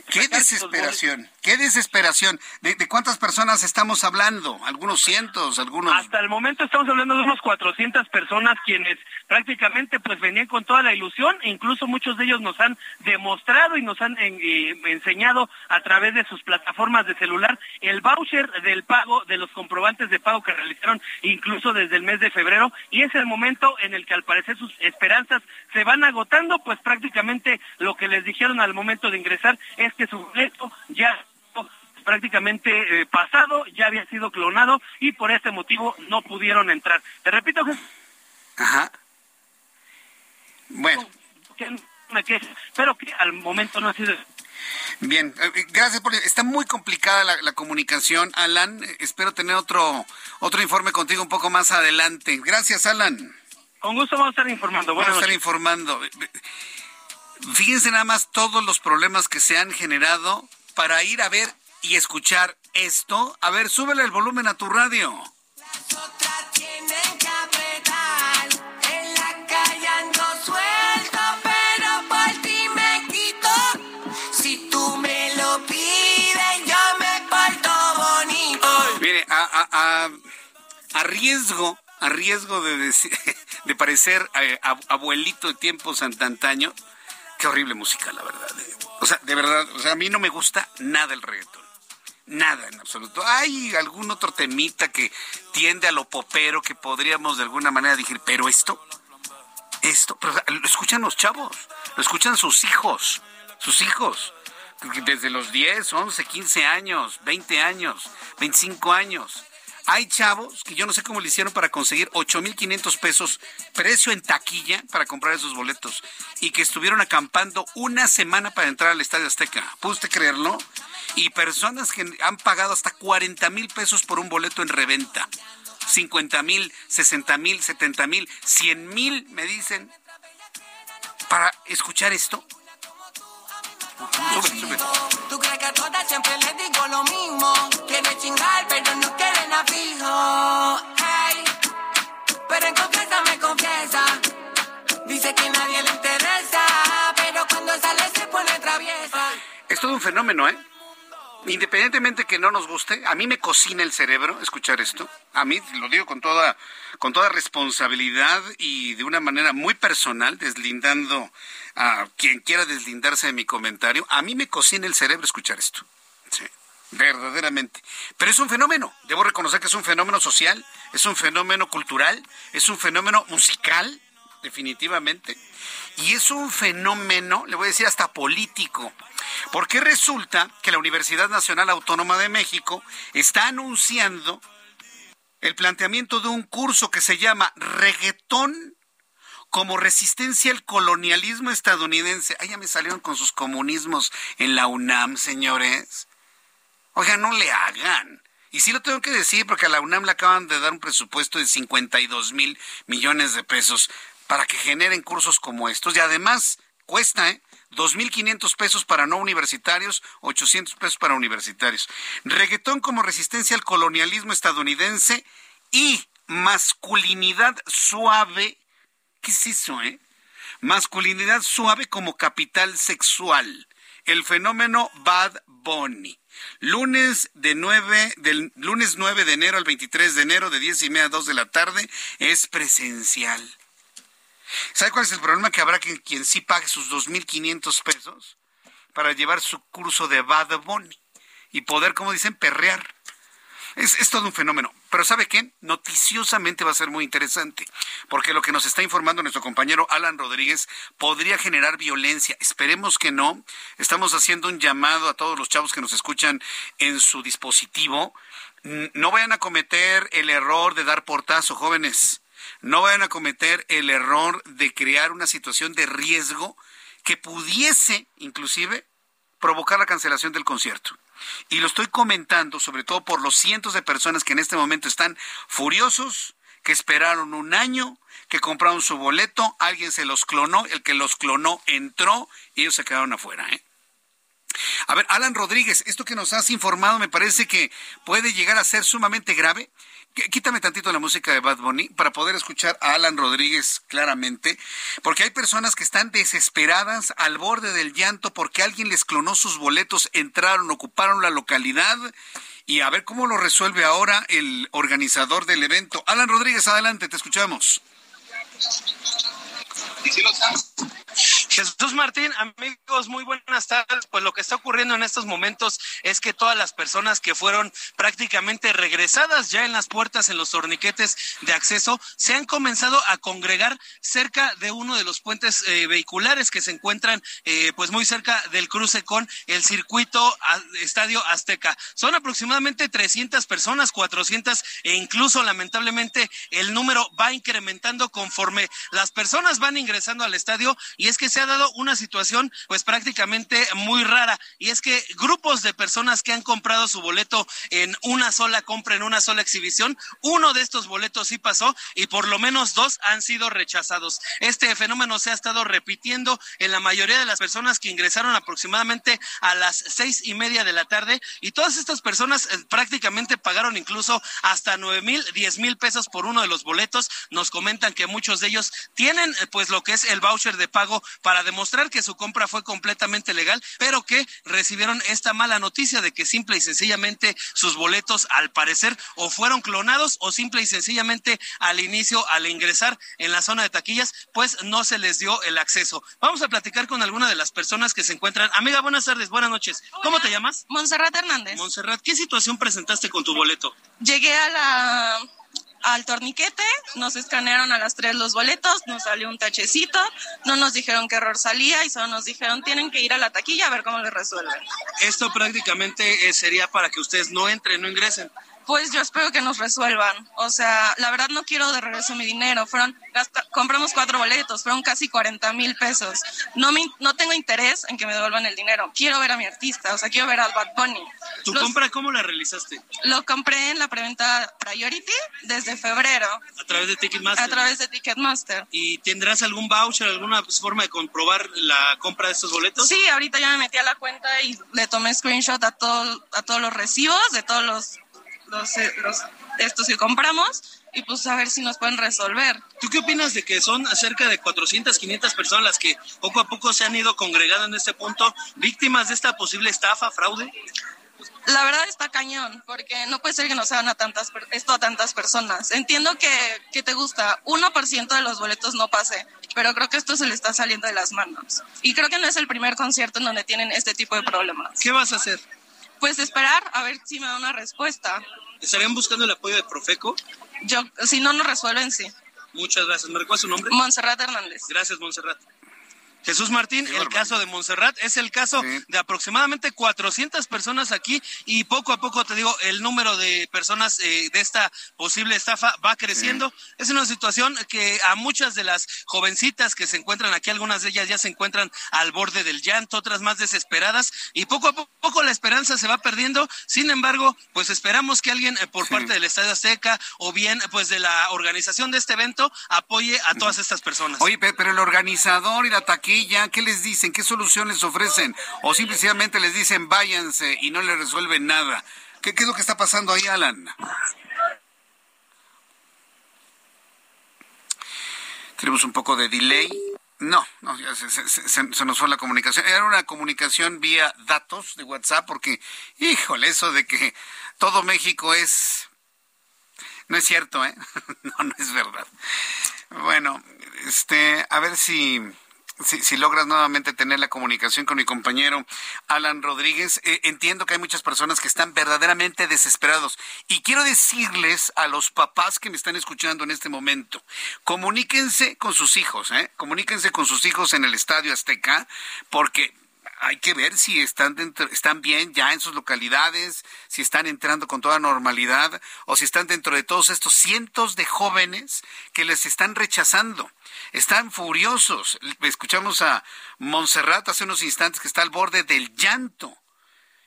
Qué desesperación, qué desesperación. ¿De, cuántas personas estamos hablando? ¿Algunos cientos? algunos Hasta el momento estamos hablando de unos 400 personas quienes prácticamente pues venían con toda la ilusión e incluso muchos de ellos nos han demostrado y nos han eh, enseñado a través de sus plataformas de celular el voucher del pago, de los comprobantes de pago que realizaron incluso desde el mes de febrero y es el momento en el que al parecer sus esperanzas se van agotando, pues prácticamente lo que les al momento de ingresar es que su boleto ya prácticamente pasado, ya había sido clonado y por ese motivo no pudieron entrar. Te repito, que... Ajá. Bueno. pero que al momento no ha sido Bien, eh, gracias por... Está muy complicada la, comunicación, Alan. Espero tener otro, otro informe contigo un poco más adelante. Gracias, Alan. Con gusto vamos a estar informando. vamos a estar informando. Fíjense nada más todos los problemas que se han generado para ir a ver y escuchar esto. A ver, súbele el volumen a tu radio. a, riesgo, a riesgo de, de parecer eh, abuelito de tiempos antaño, qué horrible música, la verdad. Eh. O sea, de verdad, o sea, a mí no me gusta nada el reggaetón. Nada en absoluto. Hay algún otro temita que tiende a lo popero que podríamos de alguna manera decir, pero esto, esto, pero lo escuchan los chavos, lo escuchan sus hijos, sus hijos, desde los 10, 11, 15 años, 20 años, 25 años. Hay chavos que yo no sé cómo le hicieron para conseguir 8.500 pesos precio en taquilla para comprar esos boletos y que estuvieron acampando una semana para entrar al Estadio Azteca. ¿Puede usted creerlo? Y personas que han pagado hasta 40 mil pesos por un boleto en reventa. 50 mil, 60 mil, 70 mil, 100 mil, me dicen, para escuchar esto. Tú crees que a todas siempre les digo lo mismo. Quieren chingar, pero no quieren a fijo. Pero en confianza me confiesa. Dice que nadie le interesa, pero cuando sale se pone traviesa. Es todo un fenómeno, ¿eh? Independientemente que no nos guste, a mí me cocina el cerebro escuchar esto. A mí lo digo con toda con toda responsabilidad y de una manera muy personal, deslindando a quien quiera deslindarse de mi comentario. A mí me cocina el cerebro escuchar esto. Sí, verdaderamente. Pero es un fenómeno. Debo reconocer que es un fenómeno social, es un fenómeno cultural, es un fenómeno musical, definitivamente. Y es un fenómeno, le voy a decir, hasta político. Porque resulta que la Universidad Nacional Autónoma de México está anunciando el planteamiento de un curso que se llama Reggaetón como resistencia al colonialismo estadounidense. Ay, ya me salieron con sus comunismos en la UNAM, señores. Oiga, no le hagan. Y sí lo tengo que decir porque a la UNAM le acaban de dar un presupuesto de 52 mil millones de pesos para que generen cursos como estos. Y además cuesta, ¿eh? 2.500 pesos para no universitarios, 800 pesos para universitarios. Reggaetón como resistencia al colonialismo estadounidense y masculinidad suave. ¿Qué es eso, eh? Masculinidad suave como capital sexual. El fenómeno Bad Bunny. Lunes de 9, del lunes 9 de enero al 23 de enero de 10 y media a 2 de la tarde es presencial. ¿Sabe cuál es el problema? Que habrá quien, quien sí pague sus 2.500 pesos para llevar su curso de Bad Bunny y poder, como dicen, perrear. Es, todo un fenómeno. Pero ¿sabe qué? Noticiosamente va a ser muy interesante, porque lo que nos está informando nuestro compañero Alan Rodríguez podría generar violencia. Esperemos que no. Estamos haciendo un llamado a todos los chavos que nos escuchan en su dispositivo. No vayan a cometer el error de dar portazo, jóvenes no vayan a cometer el error de crear una situación de riesgo que pudiese inclusive provocar la cancelación del concierto. Y lo estoy comentando sobre todo por los cientos de personas que en este momento están furiosos, que esperaron un año, que compraron su boleto, alguien se los clonó, el que los clonó entró y ellos se quedaron afuera. ¿eh? A ver, Alan Rodríguez, esto que nos has informado me parece que puede llegar a ser sumamente grave Quítame tantito la música de Bad Bunny para poder escuchar a Alan Rodríguez claramente, porque hay personas que están desesperadas al borde del llanto porque alguien les clonó sus boletos, entraron, ocuparon la localidad y a ver cómo lo resuelve ahora el organizador del evento. Alan Rodríguez, adelante, te escuchamos. Jesús Martín, amigos, muy buenas tardes. Pues lo que está ocurriendo en estos momentos es que todas las personas que fueron prácticamente regresadas ya en las puertas, en los torniquetes de acceso, se han comenzado a congregar cerca de uno de los puentes eh, vehiculares que se encuentran eh, pues muy cerca del cruce con el circuito Estadio Azteca. Son aproximadamente 300 personas, 400 e incluso lamentablemente el número va incrementando conforme las personas van ingresando al estadio y es que se ha una situación pues prácticamente muy rara y es que grupos de personas que han comprado su boleto en una sola compra, en una sola exhibición, uno de estos boletos sí pasó y por lo menos dos han sido rechazados. Este fenómeno se ha estado repitiendo en la mayoría de las personas que ingresaron aproximadamente a las seis y media de la tarde y todas estas personas eh, prácticamente pagaron incluso hasta nueve mil, diez mil pesos por uno de los boletos. Nos comentan que muchos de ellos tienen eh, pues lo que es el voucher de pago para demostrar que su compra fue completamente legal, pero que recibieron esta mala noticia de que simple y sencillamente sus boletos al parecer o fueron clonados o simple y sencillamente al inicio, al ingresar en la zona de taquillas, pues no se les dio el acceso. Vamos a platicar con alguna de las personas que se encuentran. Amiga, buenas tardes, buenas noches. ¿Cómo te llamas? Montserrat Hernández. Montserrat, ¿qué situación presentaste con tu boleto? Llegué a la al torniquete, nos escanearon a las tres los boletos, nos salió un tachecito, no nos dijeron qué error salía y solo nos dijeron tienen que ir a la taquilla a ver cómo le resuelven. Esto prácticamente eh, sería para que ustedes no entren, no ingresen. Pues yo espero que nos resuelvan. O sea, la verdad no quiero de regreso mi dinero. Fueron, compramos cuatro boletos, fueron casi 40 mil pesos. No, me, no tengo interés en que me devuelvan el dinero. Quiero ver a mi artista, o sea, quiero ver al Bad Bunny. ¿Tu compra cómo la realizaste? Lo compré en la preventa Priority desde febrero. ¿A través de Ticketmaster? A través de Ticketmaster. ¿Y tendrás algún voucher, alguna forma de comprobar la compra de estos boletos? Sí, ahorita ya me metí a la cuenta y le tomé screenshot a, todo, a todos los recibos de todos los los, eh, los estos que compramos y pues a ver si nos pueden resolver. ¿Tú qué opinas de que son cerca de 400, 500 personas las que poco a poco se han ido congregando en este punto, víctimas de esta posible estafa, fraude? La verdad está cañón, porque no puede ser que no sean a tantas, esto a tantas personas. Entiendo que, que te gusta, 1% de los boletos no pase, pero creo que esto se le está saliendo de las manos. Y creo que no es el primer concierto en donde tienen este tipo de problemas. ¿Qué vas a hacer? Pues esperar a ver si me da una respuesta. ¿Estarían buscando el apoyo de Profeco? Yo, si no nos resuelven, sí. Muchas gracias. ¿Me recuerda su nombre? Montserrat Hernández. Gracias, Montserrat. Jesús Martín, el caso de Montserrat es el caso de aproximadamente 400 personas aquí y poco a poco, te digo, el número de personas eh, de esta posible estafa va creciendo. Es una situación que a muchas de las jovencitas que se encuentran aquí, algunas de ellas ya se encuentran al borde del llanto, otras más desesperadas y poco a poco la esperanza se va perdiendo. Sin embargo, pues esperamos que alguien eh, por parte del Estadio Azteca o bien pues de la organización de este evento apoye a todas estas personas. Oye, pero el organizador y la taquilla ¿qué les dicen? ¿Qué soluciones ofrecen? O simplemente les dicen váyanse y no les resuelven nada. ¿Qué, es lo que está pasando ahí, Alan? Tenemos un poco de delay. No, no se, nos fue la comunicación. Era una comunicación vía datos de WhatsApp porque, híjole, eso de que todo México es... No es cierto, ¿eh? No, no es verdad. Bueno, este, a ver si si, logras nuevamente tener la comunicación con mi compañero Alan Rodríguez. Eh, entiendo que hay muchas personas que están verdaderamente desesperados y quiero decirles a los papás que me están escuchando en este momento, comuníquense con sus hijos, ¿eh? comuníquense con sus hijos en el Estadio Azteca, porque hay que ver si están dentro, están bien ya en sus localidades, si están entrando con toda normalidad o si están dentro de todos estos cientos de jóvenes que les están rechazando. Están furiosos. Escuchamos a Montserrat hace unos instantes que está al borde del llanto.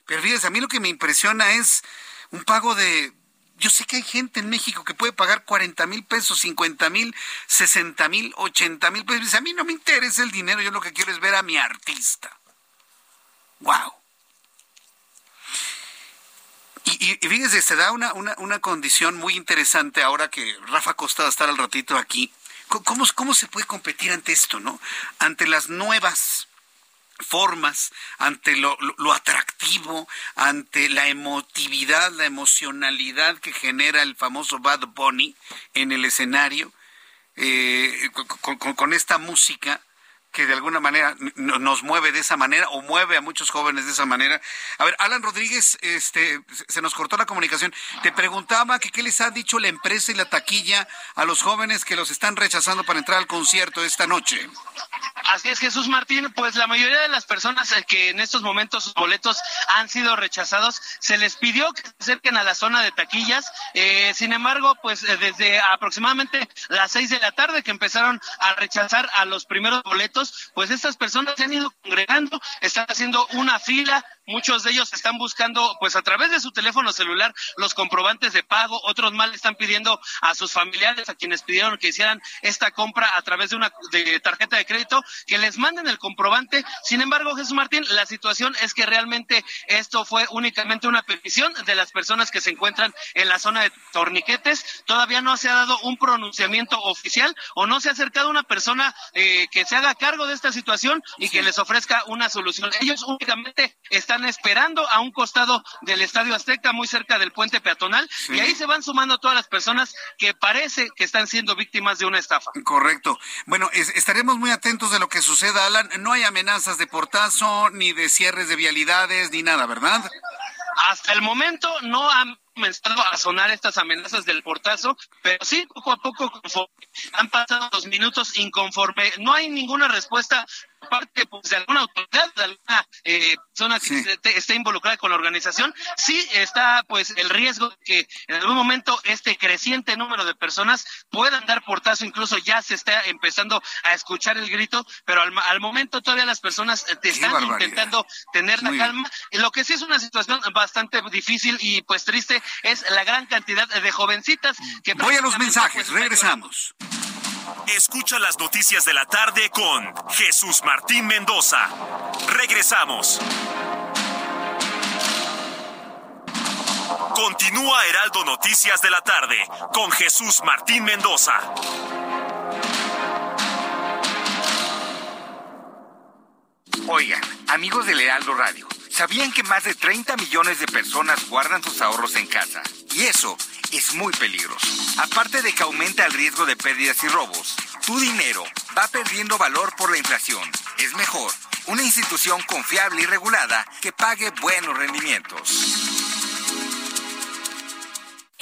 Pero fíjense, a mí lo que me impresiona es un pago de yo sé que hay gente en México que puede pagar 40 mil pesos, 50 mil, 60 mil, 80 mil pesos. A mí no me interesa el dinero, yo lo que quiero es ver a mi artista. ¡Wow! Y, fíjense, se da una, una, condición muy interesante ahora que Rafa Costa va a estar al ratito aquí. ¿Cómo, ¿Cómo se puede competir ante esto, no? Ante las nuevas formas, ante lo, atractivo, ante la emotividad, la emocionalidad que genera el famoso Bad Bunny en el escenario, eh, con, esta música que de alguna manera nos mueve de esa manera o mueve a muchos jóvenes de esa manera. A ver, Alan Rodríguez, este, se nos cortó la comunicación. Te preguntaba que qué les ha dicho la empresa y la taquilla a los jóvenes que los están rechazando para entrar al concierto esta noche. Así es, Jesús Martín, pues la mayoría de las personas eh, que en estos momentos sus boletos han sido rechazados, se les pidió que se acerquen a la zona de taquillas. Eh, sin embargo, pues eh, desde aproximadamente las seis de la tarde que empezaron a rechazar a los primeros boletos, pues estas personas se han ido congregando, están haciendo una fila, Muchos de ellos están buscando, pues a través de su teléfono celular, los comprobantes de pago. Otros más están pidiendo a sus familiares, a quienes pidieron que hicieran esta compra a través de una de tarjeta de crédito, que les manden el comprobante. Sin embargo, Jesús Martín, la situación es que realmente esto fue únicamente una petición de las personas que se encuentran en la zona de torniquetes. Todavía no se ha dado un pronunciamiento oficial o no se ha acercado una persona eh, que se haga cargo de esta situación y que les ofrezca una solución. Ellos únicamente están están esperando a un costado del Estadio Azteca, muy cerca del puente peatonal, y ahí se van sumando todas las personas que parece que están siendo víctimas de una estafa. Correcto. Bueno, estaremos muy atentos de lo que suceda, Alan. No hay amenazas de portazo, ni de cierres de vialidades, ni nada, ¿verdad? Hasta el momento no han comenzado a sonar estas amenazas del portazo, pero sí, poco a poco, han pasado los minutos inconforme, no hay ninguna respuesta parte pues, de alguna autoridad, de alguna eh, persona que esté, involucrada con la organización, sí está pues el riesgo de que en algún momento este creciente número de personas puedan dar portazo, incluso ya se está empezando a escuchar el grito, pero al, momento todavía las personas eh, están intentando tener la calma. Lo que sí es una situación bastante difícil y pues triste es la gran cantidad de jovencitas que... Voy a los mensajes, pues, regresamos. Escucha las noticias de la tarde con Jesús Martín Mendoza. Regresamos. Continúa Heraldo Noticias de la tarde con Jesús Martín Mendoza. Oigan, amigos del Heraldo Radio, ¿sabían que más de 30 millones de personas guardan sus ahorros en casa? Y eso es muy peligroso. Aparte de que aumenta el riesgo de pérdidas y robos, tu dinero va perdiendo valor por la inflación. Es mejor una institución confiable y regulada que pague buenos rendimientos.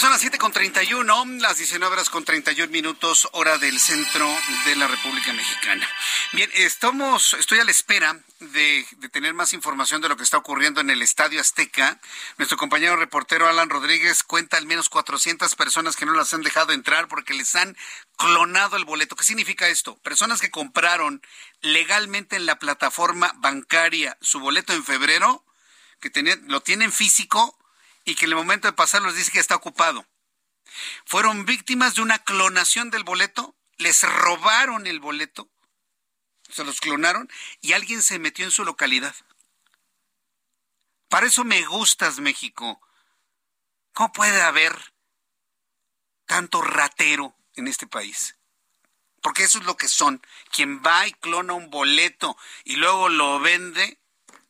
Son las 7 con 31, las 19 horas con 31 minutos, hora del centro de la República Mexicana. Bien, estamos, estoy a la espera de, de, tener más información de lo que está ocurriendo en el Estadio Azteca. Nuestro compañero reportero Alan Rodríguez cuenta al menos 400 personas que no las han dejado entrar porque les han clonado el boleto. ¿Qué significa esto? Personas que compraron legalmente en la plataforma bancaria su boleto en febrero, que lo tienen físico y que en el momento de pasarlo les dice que está ocupado. Fueron víctimas de una clonación del boleto, les robaron el boleto, se los clonaron y alguien se metió en su localidad. Para eso me gustas, México. ¿Cómo puede haber tanto ratero en este país? Porque eso es lo que son. Quien va y clona un boleto y luego lo vende,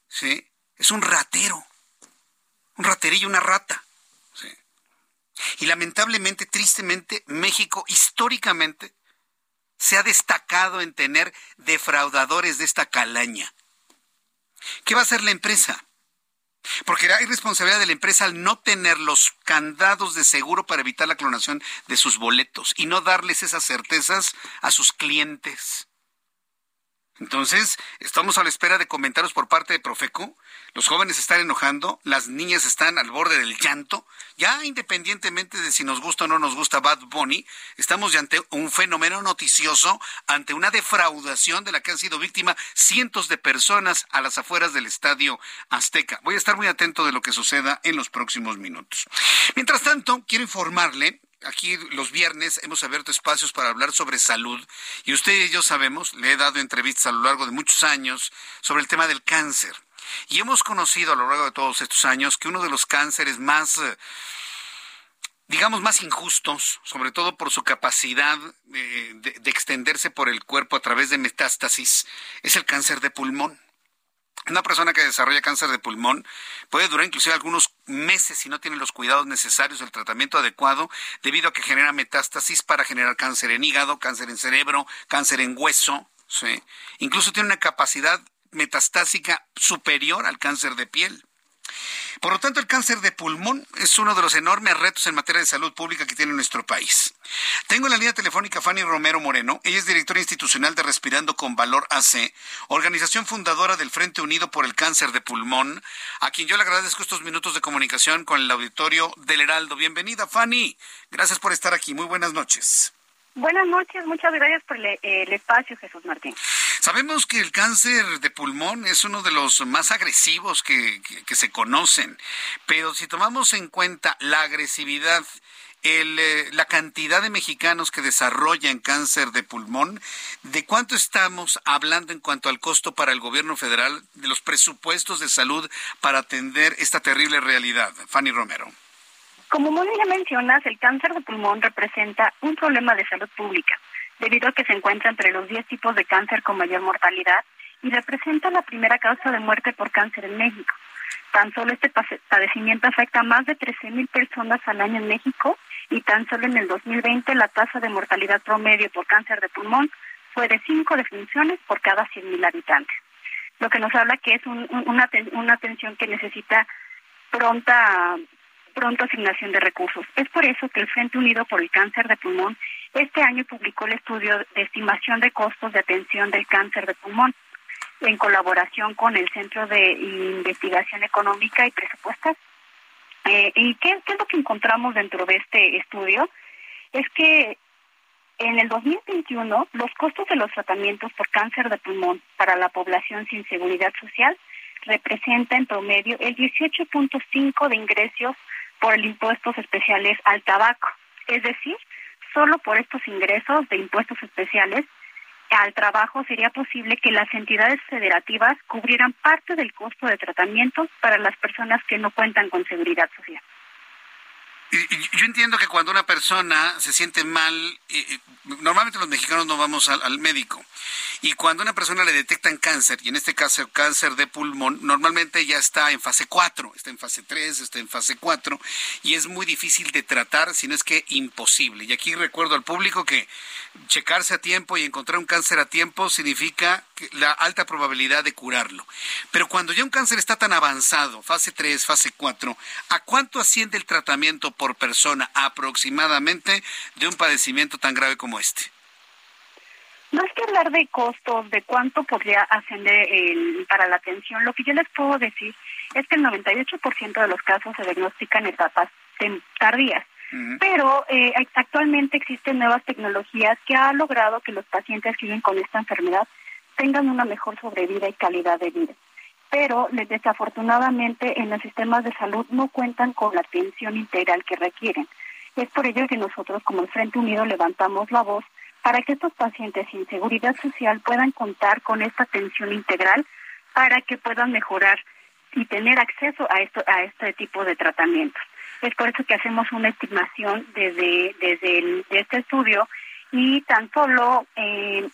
¿sí? Es un ratero un raterillo, una rata. Y lamentablemente, tristemente, México históricamente se ha destacado en tener defraudadores de esta calaña. ¿Qué va a hacer la empresa? Porque hay responsabilidad de la empresa al no tener los candados de seguro para evitar la clonación de sus boletos y no darles esas certezas a sus clientes. Entonces, estamos a la espera de comentarios por parte de Profeco. Los jóvenes están enojando, las niñas están al borde del llanto. Ya independientemente de si nos gusta o no nos gusta Bad Bunny, estamos ante un fenómeno noticioso, ante una defraudación de la que han sido víctimas cientos de personas a las afueras del Estadio Azteca. Voy a estar muy atento de lo que suceda en los próximos minutos. Mientras tanto, quiero informarle aquí los viernes hemos abierto espacios para hablar sobre salud y usted y yo sabemos, le he dado entrevistas a lo largo de muchos años sobre el tema del cáncer. Y hemos conocido a lo largo de todos estos años que uno de los cánceres más, eh, digamos, más injustos, sobre todo por su capacidad de, de extenderse por el cuerpo a través de metástasis, es el cáncer de pulmón. Una persona que desarrolla cáncer de pulmón puede durar inclusive algunos meses si no tiene los cuidados necesarios, el tratamiento adecuado, debido a que genera metástasis para generar cáncer en hígado, cáncer en cerebro, cáncer en hueso. ¿sí? Incluso tiene una capacidad metastásica superior al cáncer de piel. Por lo tanto, el cáncer de pulmón es uno de los enormes retos en materia de salud pública que tiene nuestro país. Tengo en la línea telefónica Fanny Romero Moreno. Ella es directora institucional de Respirando con Valor AC, organización fundadora del Frente Unido por el Cáncer de Pulmón, a quien yo le agradezco estos minutos de comunicación con el auditorio del Heraldo. Bienvenida, Fanny. Gracias por estar aquí. Muy buenas noches. Buenas noches, muchas gracias por el, espacio, Jesús Martín. Sabemos que el cáncer de pulmón es uno de los más agresivos que, se conocen, pero si tomamos en cuenta la agresividad, el, eh, la cantidad de mexicanos que desarrollan cáncer de pulmón, ¿de cuánto estamos hablando en cuanto al costo para el gobierno federal de los presupuestos de salud para atender esta terrible realidad? Fanny Romero. Como muy bien mencionas, el cáncer de pulmón representa un problema de salud pública, debido a que se encuentra entre los 10 tipos de cáncer con mayor mortalidad y representa la primera causa de muerte por cáncer en México. Tan solo este padecimiento afecta a más de 13.000 personas al año en México y tan solo en el 2020 la tasa de mortalidad promedio por cáncer de pulmón fue de 5 defunciones por cada 100.000 habitantes. Lo que nos habla que es una, una atención que necesita pronta pronto asignación de recursos. Es por eso que el Frente Unido por el Cáncer de Pulmón este año publicó el estudio de estimación de costos de atención del cáncer de pulmón en colaboración con el Centro de Investigación Económica y Presupuestas. Eh, ¿Y qué, qué es lo que encontramos dentro de este estudio? Es que en el 2021 los costos de los tratamientos por cáncer de pulmón para la población sin seguridad social representa en promedio el 18.5 de ingresos por el impuestos especiales al tabaco. Es decir, solo por estos ingresos de impuestos especiales al trabajo sería posible que las entidades federativas cubrieran parte del costo de tratamiento para las personas que no cuentan con seguridad social. Yo entiendo que cuando una persona se siente mal, eh, eh, normalmente los mexicanos no vamos al, médico. Y cuando una persona le detectan cáncer, y en este caso cáncer de pulmón, normalmente ya está en fase 4, está en fase 3, está en fase 4, y es muy difícil de tratar, si no es que imposible. Y aquí recuerdo al público que checarse a tiempo y encontrar un cáncer a tiempo significa la alta probabilidad de curarlo. Pero cuando ya un cáncer está tan avanzado, fase 3, fase 4, ¿a cuánto asciende el tratamiento por persona aproximadamente de un padecimiento tan grave como este? No es que hablar de costos, de cuánto podría ascender para la atención, lo que yo les puedo decir es que el 98% de los casos se diagnostican en etapas tardías. Pero eh, actualmente existen nuevas tecnologías que han logrado que los pacientes que viven con esta enfermedad tengan una mejor sobrevida y calidad de vida. Pero desafortunadamente en los sistemas de salud no cuentan con la atención integral que requieren. Es por ello que nosotros como el Frente Unido levantamos la voz para que estos pacientes sin seguridad social puedan contar con esta atención integral para que puedan mejorar y tener acceso a esto a este tipo de tratamientos. Es por eso que hacemos una estimación desde desde este estudio y tan solo eh,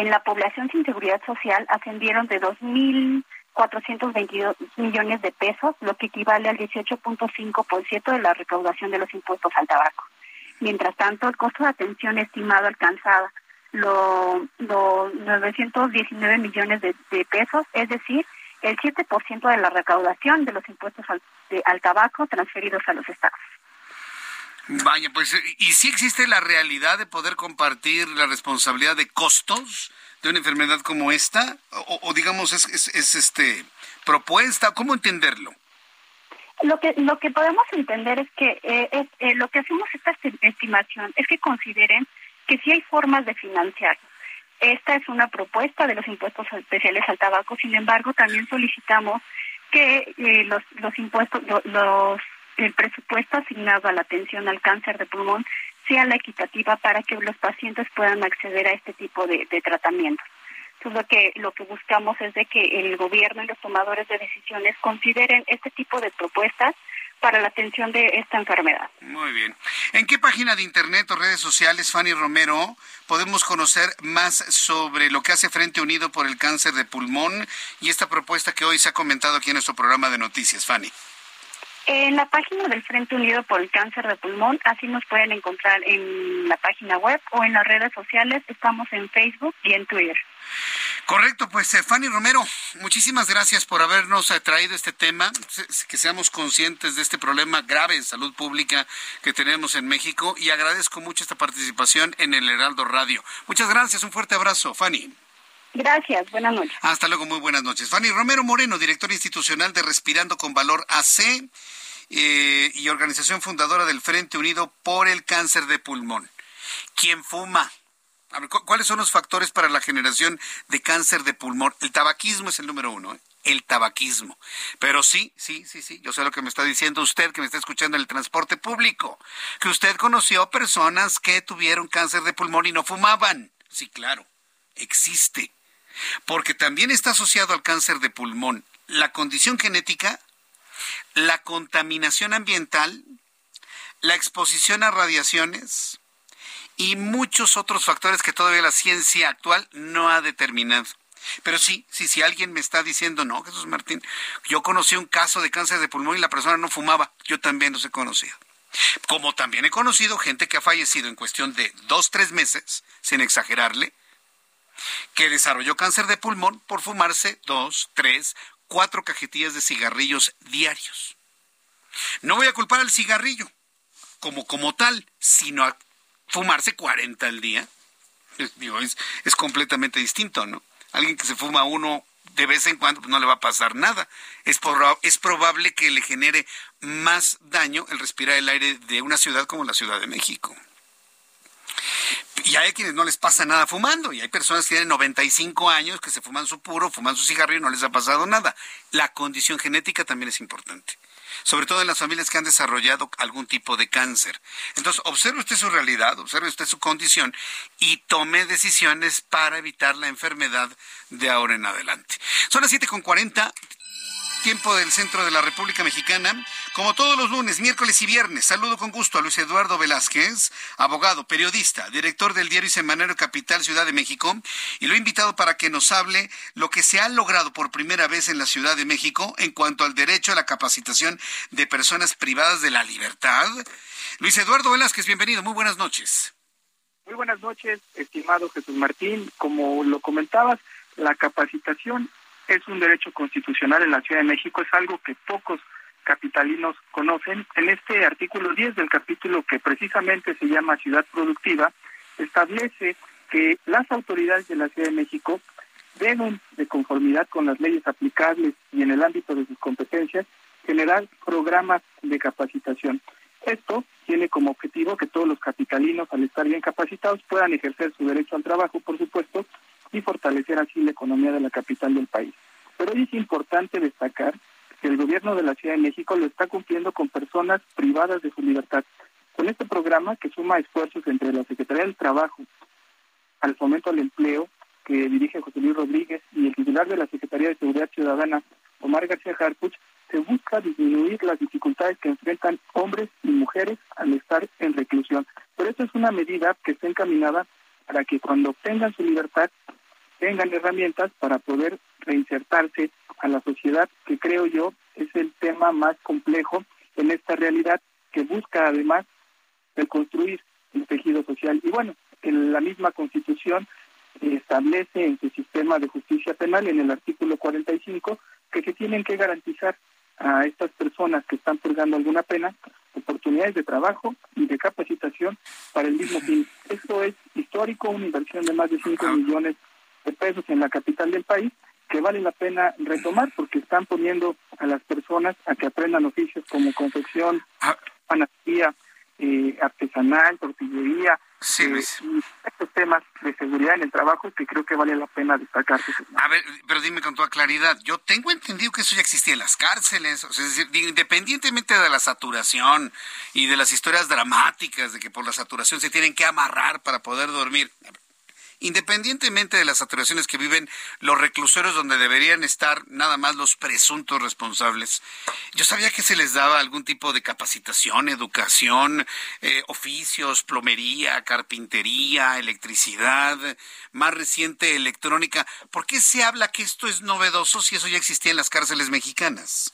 en la población sin seguridad social ascendieron de 2.422 millones de pesos, lo que equivale al 18.5% de la recaudación de los impuestos al tabaco. Mientras tanto, el costo de atención estimado alcanzaba los 919 millones de, pesos, es decir, el 7% de la recaudación de los impuestos al, al tabaco transferidos a los estados. Vaya, pues, ¿y si existe la realidad de poder compartir la responsabilidad de costos de una enfermedad como esta? O, digamos, es, es, este propuesta, ¿cómo entenderlo? Lo que, lo que podemos entender es que eh, eh, lo que hacemos esta estimación es que consideren que sí hay formas de financiar. Esta es una propuesta de los impuestos especiales al tabaco, sin embargo, también solicitamos que eh, los, los impuestos, los, el presupuesto asignado a la atención al cáncer de pulmón sea la equitativa para que los pacientes puedan acceder a este tipo de, de tratamientos. Entonces, lo que, lo que buscamos es de que el gobierno y los tomadores de decisiones consideren este tipo de propuestas para la atención de esta enfermedad. Muy bien. ¿En qué página de internet o redes sociales, Fanny Romero, podemos conocer más sobre lo que hace Frente Unido por el Cáncer de Pulmón y esta propuesta que hoy se ha comentado aquí en nuestro programa de noticias, Fanny? En la página del Frente Unido por el Cáncer de Pulmón, así nos pueden encontrar en la página web o en las redes sociales. Estamos en Facebook y en Twitter. Correcto, pues eh, Fanny Romero, muchísimas gracias por habernos eh, traído este tema, que seamos conscientes de este problema grave de salud pública que tenemos en México y agradezco mucho esta participación en el Heraldo Radio. Muchas gracias, un fuerte abrazo, Fanny. Gracias, buenas noches. Hasta luego, muy buenas noches. Fanny Romero Moreno, directora institucional de Respirando con Valor AC eh, y organización fundadora del Frente Unido por el Cáncer de Pulmón. ¿Quién fuma? ¿cuáles son los factores para la generación de cáncer de pulmón? El tabaquismo es el número uno, ¿eh? el tabaquismo. Pero sí, sí, sí, sí, yo sé lo que me está diciendo usted que me está escuchando en el transporte público, que usted conoció personas que tuvieron cáncer de pulmón y no fumaban. Sí, claro, existe porque también está asociado al cáncer de pulmón la condición genética, la contaminación ambiental, la exposición a radiaciones y muchos otros factores que todavía la ciencia actual no ha determinado. Pero sí, sí, si alguien me está diciendo, no, Jesús Martín, yo conocí un caso de cáncer de pulmón y la persona no fumaba, yo también los he conocido. Como también he conocido gente que ha fallecido en cuestión de dos, tres meses, sin exagerarle, que desarrolló cáncer de pulmón por fumarse dos, tres, cuatro cajetillas de cigarrillos diarios. No voy a culpar al cigarrillo como, como tal, sino a fumarse 40 al día. Es completamente distinto, ¿no? Alguien que se fuma uno de vez en cuando pues no le va a pasar nada. Es, es probable que le genere más daño el respirar el aire de una ciudad como la Ciudad de México. Y hay quienes no les pasa nada fumando, y hay personas que tienen 95 años que se fuman su puro, fuman su cigarrillo y no les ha pasado nada. La condición genética también es importante, sobre todo en las familias que han desarrollado algún tipo de cáncer. Entonces, observe usted su realidad, observe usted su condición y tome decisiones para evitar la enfermedad de ahora en adelante. Son las 7.40, tiempo del centro de la República Mexicana. Como todos los lunes, miércoles y viernes, saludo con gusto a Luis Eduardo Velázquez, abogado, periodista, director del diario Semanario Capital Ciudad de México, y lo he invitado para que nos hable lo que se ha logrado por primera vez en la Ciudad de México en cuanto al derecho a la capacitación de personas privadas de la libertad. Luis Eduardo Velázquez, bienvenido, muy buenas noches. Muy buenas noches, estimado Jesús Martín. Como lo comentabas, la capacitación es un derecho constitucional en la Ciudad de México, es algo que pocos capitalinos conocen. En este artículo 10 del capítulo que precisamente se llama Ciudad Productiva, establece que las autoridades de la Ciudad de México deben, de conformidad con las leyes aplicables y en el ámbito de sus competencias, generar programas de capacitación. Esto tiene como objetivo que todos los capitalinos, al estar bien capacitados, puedan ejercer su derecho al trabajo, por supuesto, y fortalecer así la economía de la capital del país. Pero es importante destacar el gobierno de la Ciudad de México lo está cumpliendo con personas privadas de su libertad. Con este programa que suma esfuerzos entre la Secretaría del Trabajo, al fomento al empleo, que dirige José Luis Rodríguez, y el titular de la Secretaría de Seguridad Ciudadana, Omar García Harpuch, se busca disminuir las dificultades que enfrentan hombres y mujeres al estar en reclusión. Pero esta es una medida que está encaminada para que cuando obtengan su libertad tengan herramientas para poder reinsertarse a la sociedad, que creo yo es el tema más complejo en esta realidad que busca además reconstruir el tejido social. Y bueno, en la misma Constitución establece en su sistema de justicia penal, en el artículo 45, que se tienen que garantizar a estas personas que están purgando alguna pena oportunidades de trabajo y de capacitación para el mismo fin. Esto es histórico, una inversión de más de 5 millones de pesos en la capital del país que vale la pena retomar porque están poniendo a las personas a que aprendan oficios como confección, ah. panadería, eh, artesanal, tortillería, sí, eh, y estos temas de seguridad en el trabajo que creo que vale la pena destacar. A ver, pero dime con toda claridad, yo tengo entendido que eso ya existía en las cárceles, es decir, independientemente de la saturación y de las historias dramáticas de que por la saturación se tienen que amarrar para poder dormir independientemente de las saturaciones que viven los reclusorios donde deberían estar nada más los presuntos responsables. Yo sabía que se les daba algún tipo de capacitación, educación, eh, oficios, plomería, carpintería, electricidad, más reciente electrónica. ¿Por qué se habla que esto es novedoso si eso ya existía en las cárceles mexicanas?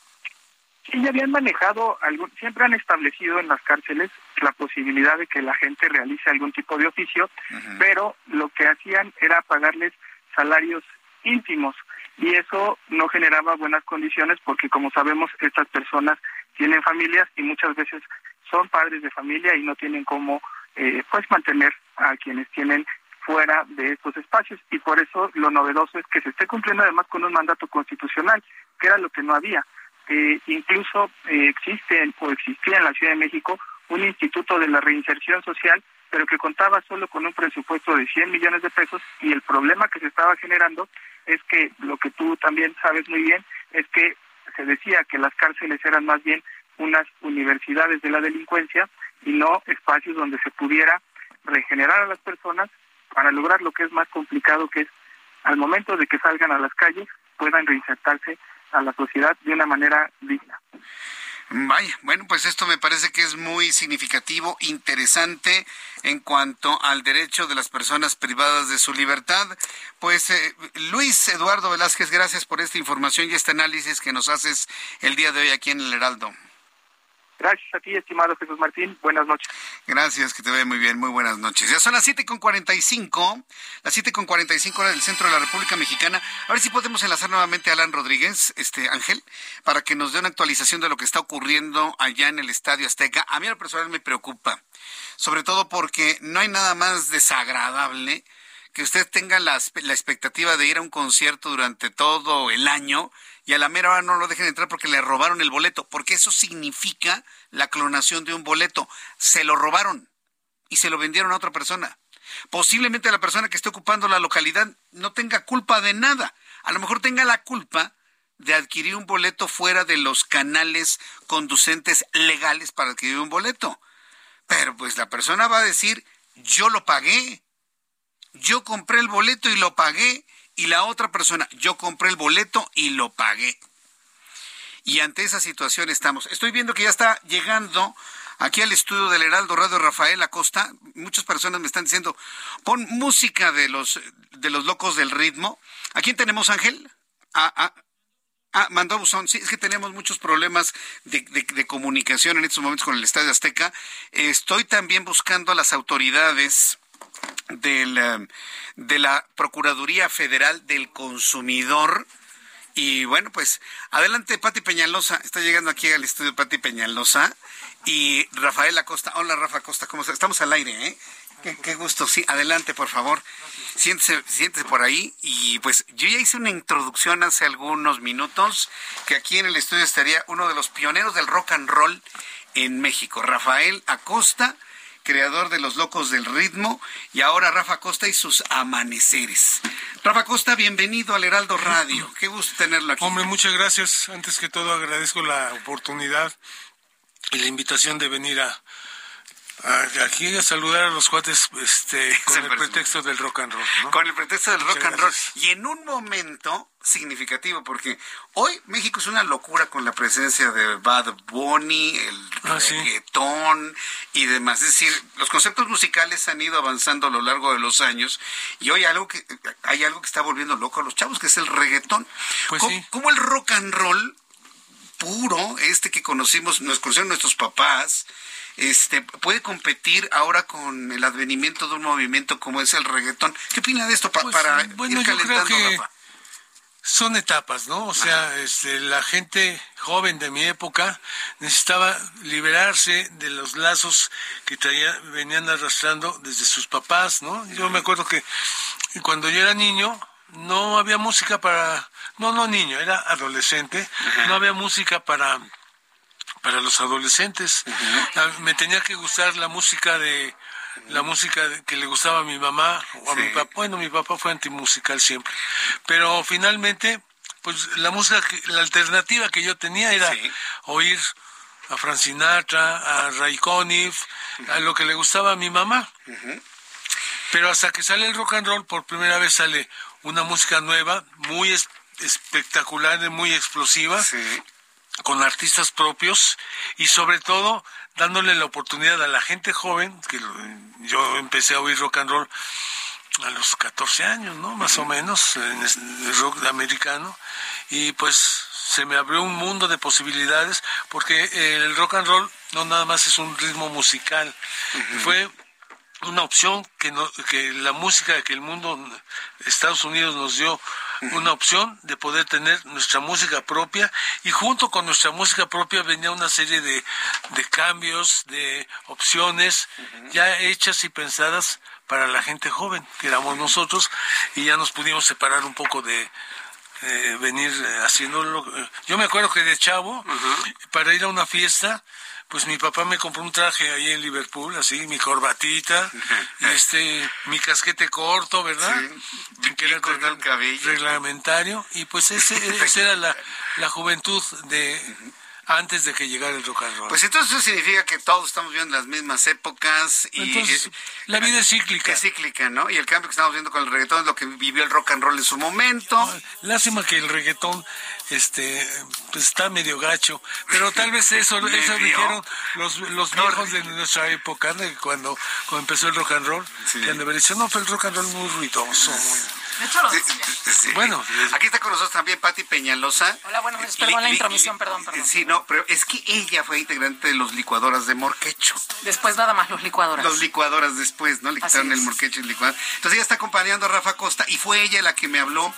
Sí, ya habían manejado, siempre han establecido en las cárceles la posibilidad de que la gente realice algún tipo de oficio, pero lo que hacían era pagarles salarios ínfimos y eso no generaba buenas condiciones porque como sabemos estas personas tienen familias y muchas veces son padres de familia y no tienen cómo eh, pues mantener a quienes tienen fuera de estos espacios. Y por eso lo novedoso es que se esté cumpliendo además con un mandato constitucional que era lo que no había. Eh, incluso eh, existe o existía en la Ciudad de México un instituto de la reinserción social, pero que contaba solo con un presupuesto de 100 millones de pesos y el problema que se estaba generando es que lo que tú también sabes muy bien es que se decía que las cárceles eran más bien unas universidades de la delincuencia y no espacios donde se pudiera regenerar a las personas para lograr lo que es más complicado, que es al momento de que salgan a las calles puedan reinsertarse a la sociedad de una manera digna. Vaya, bueno, pues esto me parece que es muy significativo, interesante en cuanto al derecho de las personas privadas de su libertad. Pues eh, Luis Eduardo Velázquez, gracias por esta información y este análisis que nos haces el día de hoy aquí en el Heraldo. Gracias a ti, estimado Jesús Martín. Buenas noches. Gracias, que te ve muy bien. Muy buenas noches. Ya son las siete con cuarenta y cinco, las siete con cuarenta y cinco horas del centro de la República Mexicana. A ver si podemos enlazar nuevamente a Alan Rodríguez, este Ángel, para que nos dé una actualización de lo que está ocurriendo allá en el Estadio Azteca. A mí al personal me preocupa, sobre todo porque no hay nada más desagradable que usted tenga la, la expectativa de ir a un concierto durante todo el año y a la mera hora no lo dejen entrar porque le robaron el boleto, porque eso significa la clonación de un boleto. Se lo robaron y se lo vendieron a otra persona. Posiblemente la persona que esté ocupando la localidad no tenga culpa de nada. A lo mejor tenga la culpa de adquirir un boleto fuera de los canales conducentes legales para adquirir un boleto. Pero pues la persona va a decir, yo lo pagué. Yo compré el boleto y lo pagué y la otra persona, yo compré el boleto y lo pagué. Y ante esa situación estamos. Estoy viendo que ya está llegando aquí al estudio del Heraldo Radio Rafael Acosta. Muchas personas me están diciendo, pon música de los, de los locos del ritmo. ¿A quién tenemos, Ángel? Ah, ah, ah mandó buzón. Sí, es que tenemos muchos problemas de, de, comunicación en estos momentos con el Estadio Azteca. estoy también buscando a las autoridades del, eh, de la Procuraduría Federal del Consumidor. Y bueno, pues adelante Pati Peñalosa, está llegando aquí al estudio Pati Peñalosa y Rafael Acosta. Hola Rafa Acosta, ¿cómo estás? Estamos al aire, ¿eh? Qué, gusto, sí, adelante por favor. Siéntese, siéntese por ahí y pues yo ya hice una introducción hace algunos minutos que aquí en el estudio estaría uno de los pioneros del rock and roll en México, Rafael Acosta creador de Los Locos del Ritmo, y ahora Rafa Costa y sus amaneceres. Rafa Costa, bienvenido al Heraldo Radio. Qué gusto tenerlo aquí. Hombre, muchas gracias. Antes que todo agradezco la oportunidad y la invitación de venir a, aquí a saludar a los cuates este, con el pretexto del rock and roll. Con el pretexto del rock and roll. Y en un momento significativo, porque hoy México es una locura con la presencia de Bad Bunny, el ah, reggaetón y demás. Es decir, los conceptos musicales han ido avanzando a lo largo de los años y hoy algo que, hay algo que está volviendo loco a los chavos, que es el reggaetón. Pues ¿Cómo, el rock and roll puro, este que conocimos, nos conocieron nuestros papás, este, puede competir ahora con el advenimiento de un movimiento como es el reggaetón. ¿Qué opina de esto pues, para bueno, ir calentando, Son etapas, ¿no? O sea, este, la gente joven de mi época necesitaba liberarse de los lazos que traía, venían arrastrando desde sus papás, ¿no? Yo me acuerdo que cuando yo era niño, no había música para, no, no niño, era adolescente, no había música para, para los adolescentes. Ah, me tenía que gustar la música de, la música que le gustaba a mi mamá o a mi papá. Bueno, mi papá fue antimusical siempre, pero finalmente, pues la música, la alternativa que yo tenía era oír a Frank Sinatra, a Ray Conniff, a lo que le gustaba a mi mamá. Pero hasta que sale el rock and roll, por primera vez sale una música nueva, muy espectacular, muy explosiva, con artistas propios y sobre todo dándole la oportunidad a la gente joven, que yo empecé a oír rock and roll a los 14 años, ¿no? Más o menos, en el rock americano, y pues se me abrió un mundo de posibilidades, porque el rock and roll no nada más es un ritmo musical, fue una opción que, no, que la música que el mundo, Estados Unidos nos dio una opción de poder tener nuestra música propia. Y junto con nuestra música propia venía una serie de, de cambios, de opciones ya hechas y pensadas para la gente joven, que éramos nosotros, y ya nos pudimos separar un poco de, venir haciéndolo. Yo me acuerdo que de chavo, para ir a una fiesta, pues mi papá me compró un traje ahí en Liverpool, así, mi corbatita, este, mi casquete corto, ¿verdad? Sí, que era el cabello. reglamentario, y pues ese, esa era la, la juventud de antes de que llegara el rock and roll. Pues entonces eso significa que todos estamos viendo las mismas épocas y entonces, la vida es cíclica. Es cíclica, ¿no? Y el cambio que estamos viendo con el reggaetón es lo que vivió el rock and roll en su momento. lástima que el reggaetón este pues está medio gacho, pero tal vez eso eso dijeron los, los viejos de nuestra época, cuando cuando empezó el rock and roll, que han de haber dicho, no, fue el rock and roll muy ruidoso, muy de hecho, lo Bueno, aquí está con nosotros también Patti Peñalosa. Hola, bueno, perdón la intromisión, perdón, perdón. Sí, no, pero es que ella fue integrante de los licuadoras de Morquecho. Después nada más los licuadoras. Los licuadoras después, ¿no? Le quitaron el Morquecho y el licuador. Entonces ella está acompañando a Rafa Costa y fue ella la que me habló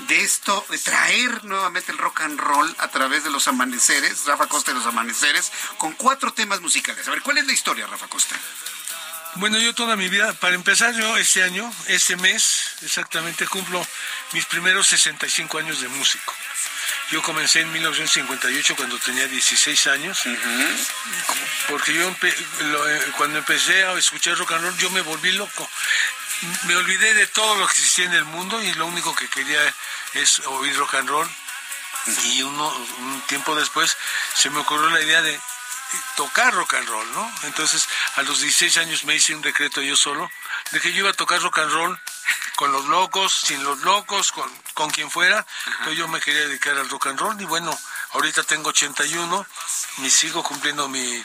de esto, de traer nuevamente el rock and roll a través de los amaneceres, Rafa Costa de los amaneceres, con cuatro temas musicales. A ver, ¿cuál es la historia, Rafa Costa? Bueno, yo toda mi vida, para empezar yo este año, este mes, exactamente cumplo mis primeros 65 años de músico. Yo comencé en 1958 cuando tenía 16 años, porque yo eh, cuando empecé a escuchar rock and roll yo me volví loco. Me olvidé de todo lo que existía en el mundo y lo único que quería es oír rock and roll. Y uno, un tiempo después se me ocurrió la idea de tocar rock and roll, ¿no? Entonces, a los 16 años me hice un decreto yo solo de que yo iba a tocar rock and roll con los locos, sin los locos, con, con quien fuera. Entonces yo me quería dedicar al rock and roll y bueno, ahorita tengo 81 y sigo cumpliendo mi,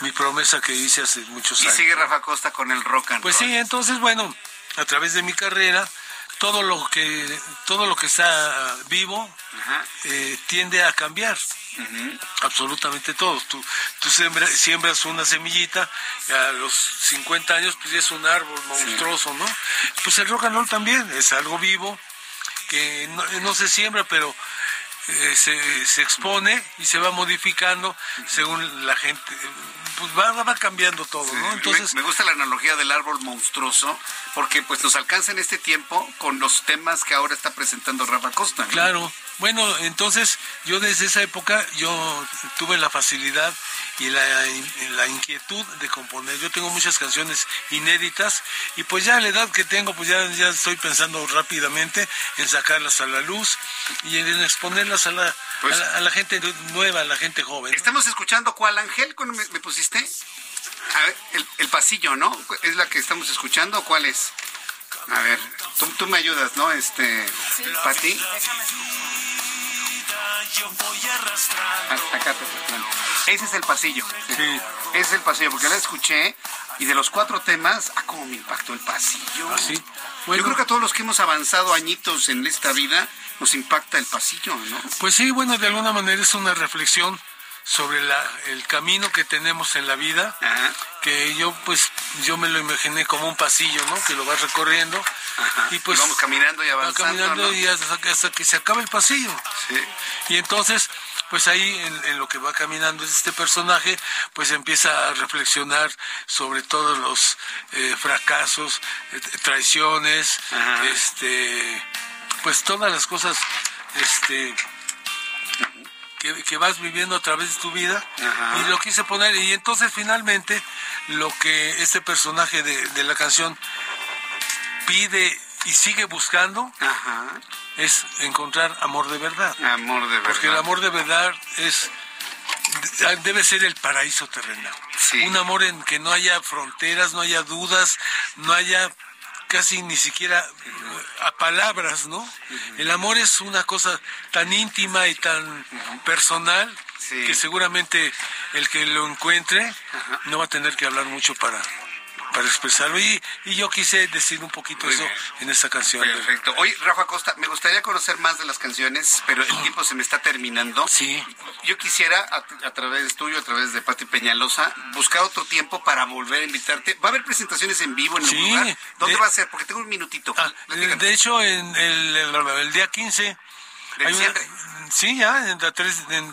mi promesa que hice hace muchos años. Y sigue Rafa Costa con el rock and pues roll. Pues sí, entonces bueno, a través de mi carrera todo lo que todo lo que está vivo eh, tiende a cambiar. Absolutamente todo. Tú, tú siembras, una semillita a los 50 años pues es un árbol monstruoso no pues el rock and roll también es algo vivo que no, se siembra pero eh, se, se expone y se va modificando según la gente pues va, va cambiando todo, ¿no? Entonces me, gusta la analogía del árbol monstruoso porque pues nos alcanza en este tiempo con los temas que ahora está presentando Rafa Costa. Claro. Bueno, entonces yo desde esa época yo tuve la facilidad y la, la, inquietud de componer. Yo tengo muchas canciones inéditas y pues ya a la edad que tengo pues ya, ya estoy pensando rápidamente en sacarlas a la luz y en exponerlas a la, pues a, la gente nueva, a la gente joven. Estamos escuchando cuál ángel me, me pusiste. A ver, el, el, pasillo, ¿no? ¿Es la que estamos escuchando cuál es? A ver, tú, tú me ayudas, ¿no? Este, sí, Pati. Acá Ese es el pasillo. Sí. Ese es el pasillo, porque la escuché y de los cuatro temas, ah, cómo me impactó el pasillo. ¿Ah, sí? Yo creo que a todos los que hemos avanzado añitos en esta vida nos impacta el pasillo, ¿no? Pues sí, bueno, de alguna manera es una reflexión sobre la, el camino que tenemos en la vida, que yo pues yo me lo imaginé como un pasillo, ¿no? Que lo vas recorriendo y pues vamos caminando y avanzando, caminando y hasta, que se acaba el pasillo. Sí. Y entonces pues ahí en, lo que va caminando este personaje, pues empieza a reflexionar sobre todos los eh, fracasos, eh, traiciones, este pues todas las cosas este que, vas viviendo a través de tu vida y lo quise poner y entonces finalmente lo que este personaje de, la canción pide y sigue buscando es encontrar amor de verdad. Amor de verdad. Porque el amor de verdad es debe ser el paraíso terrenal. Un amor en que no haya fronteras, no haya dudas, no haya casi ni siquiera eh, a palabras, ¿no? El amor es una cosa tan íntima y tan personal que seguramente el que lo encuentre no va a tener que hablar mucho para para expresarlo. Y, y yo quise decir un poquito eso en esta canción. Perfecto. Oye, Rafa Costa, me gustaría conocer más de las canciones, pero el tiempo se me está terminando. Sí. Yo quisiera, a, través tuyo, a través de Pati Peñalosa, buscar otro tiempo para volver a invitarte. ¿Va a haber presentaciones en vivo en el sí, lugar? ¿Dónde va a ser? Porque tengo un minutito. Ah, de hecho, en el, el, día 15... sí, ya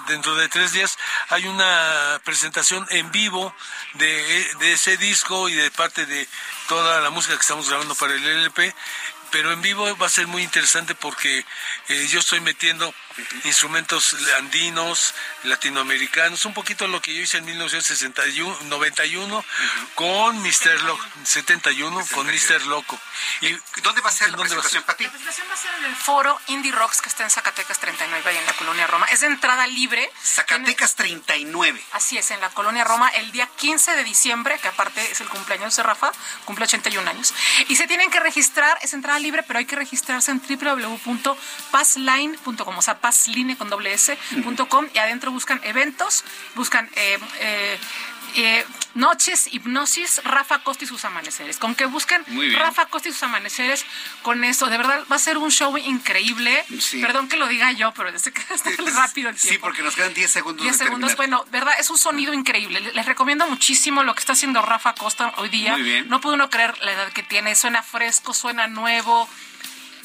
dentro de tres días hay una presentación en vivo de, de ese disco y de parte de toda la música que estamos grabando para el LP pero en vivo va a ser muy interesante porque eh, yo estoy metiendo instrumentos andinos, latinoamericanos, un poquito lo que yo hice en 1991 con Mr. Loco, 71 con Mr. Loco. ¿Y dónde va a ser la presentación, La presentación va a ser en el foro Indie Rocks que está en Zacatecas 39, ahí en la colonia Roma. Es de entrada libre. Zacatecas 39. Así es, en la colonia Roma, el día 15 de diciembre, que aparte es el cumpleaños de Rafa, cumple 81 años. Y se tienen que registrar, es entrada libre, pero hay que registrarse en www.passline.com, o sea, passline con doble s.com y adentro buscan eventos, buscan eh, eh, eh, noches, hipnosis, Rafa Costa y sus amaneceres. Con que busquen Rafa Costa y sus amaneceres, con eso, de verdad va a ser un show increíble. Perdón que lo diga yo, pero desde que está rápido el tiempo. Sí, porque nos quedan 10 segundos. 10 segundos, bueno, verdad, es un sonido increíble. Les recomiendo muchísimo lo que está haciendo Rafa Costa hoy día. No puede uno creer la edad que tiene, suena fresco, suena nuevo.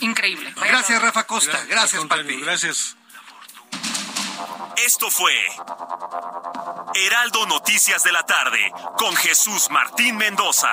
Increíble. Gracias, Rafa Costa. Gracias, Pati. Gracias. Esto fue Heraldo Noticias de la tarde con Jesús Martín Mendoza.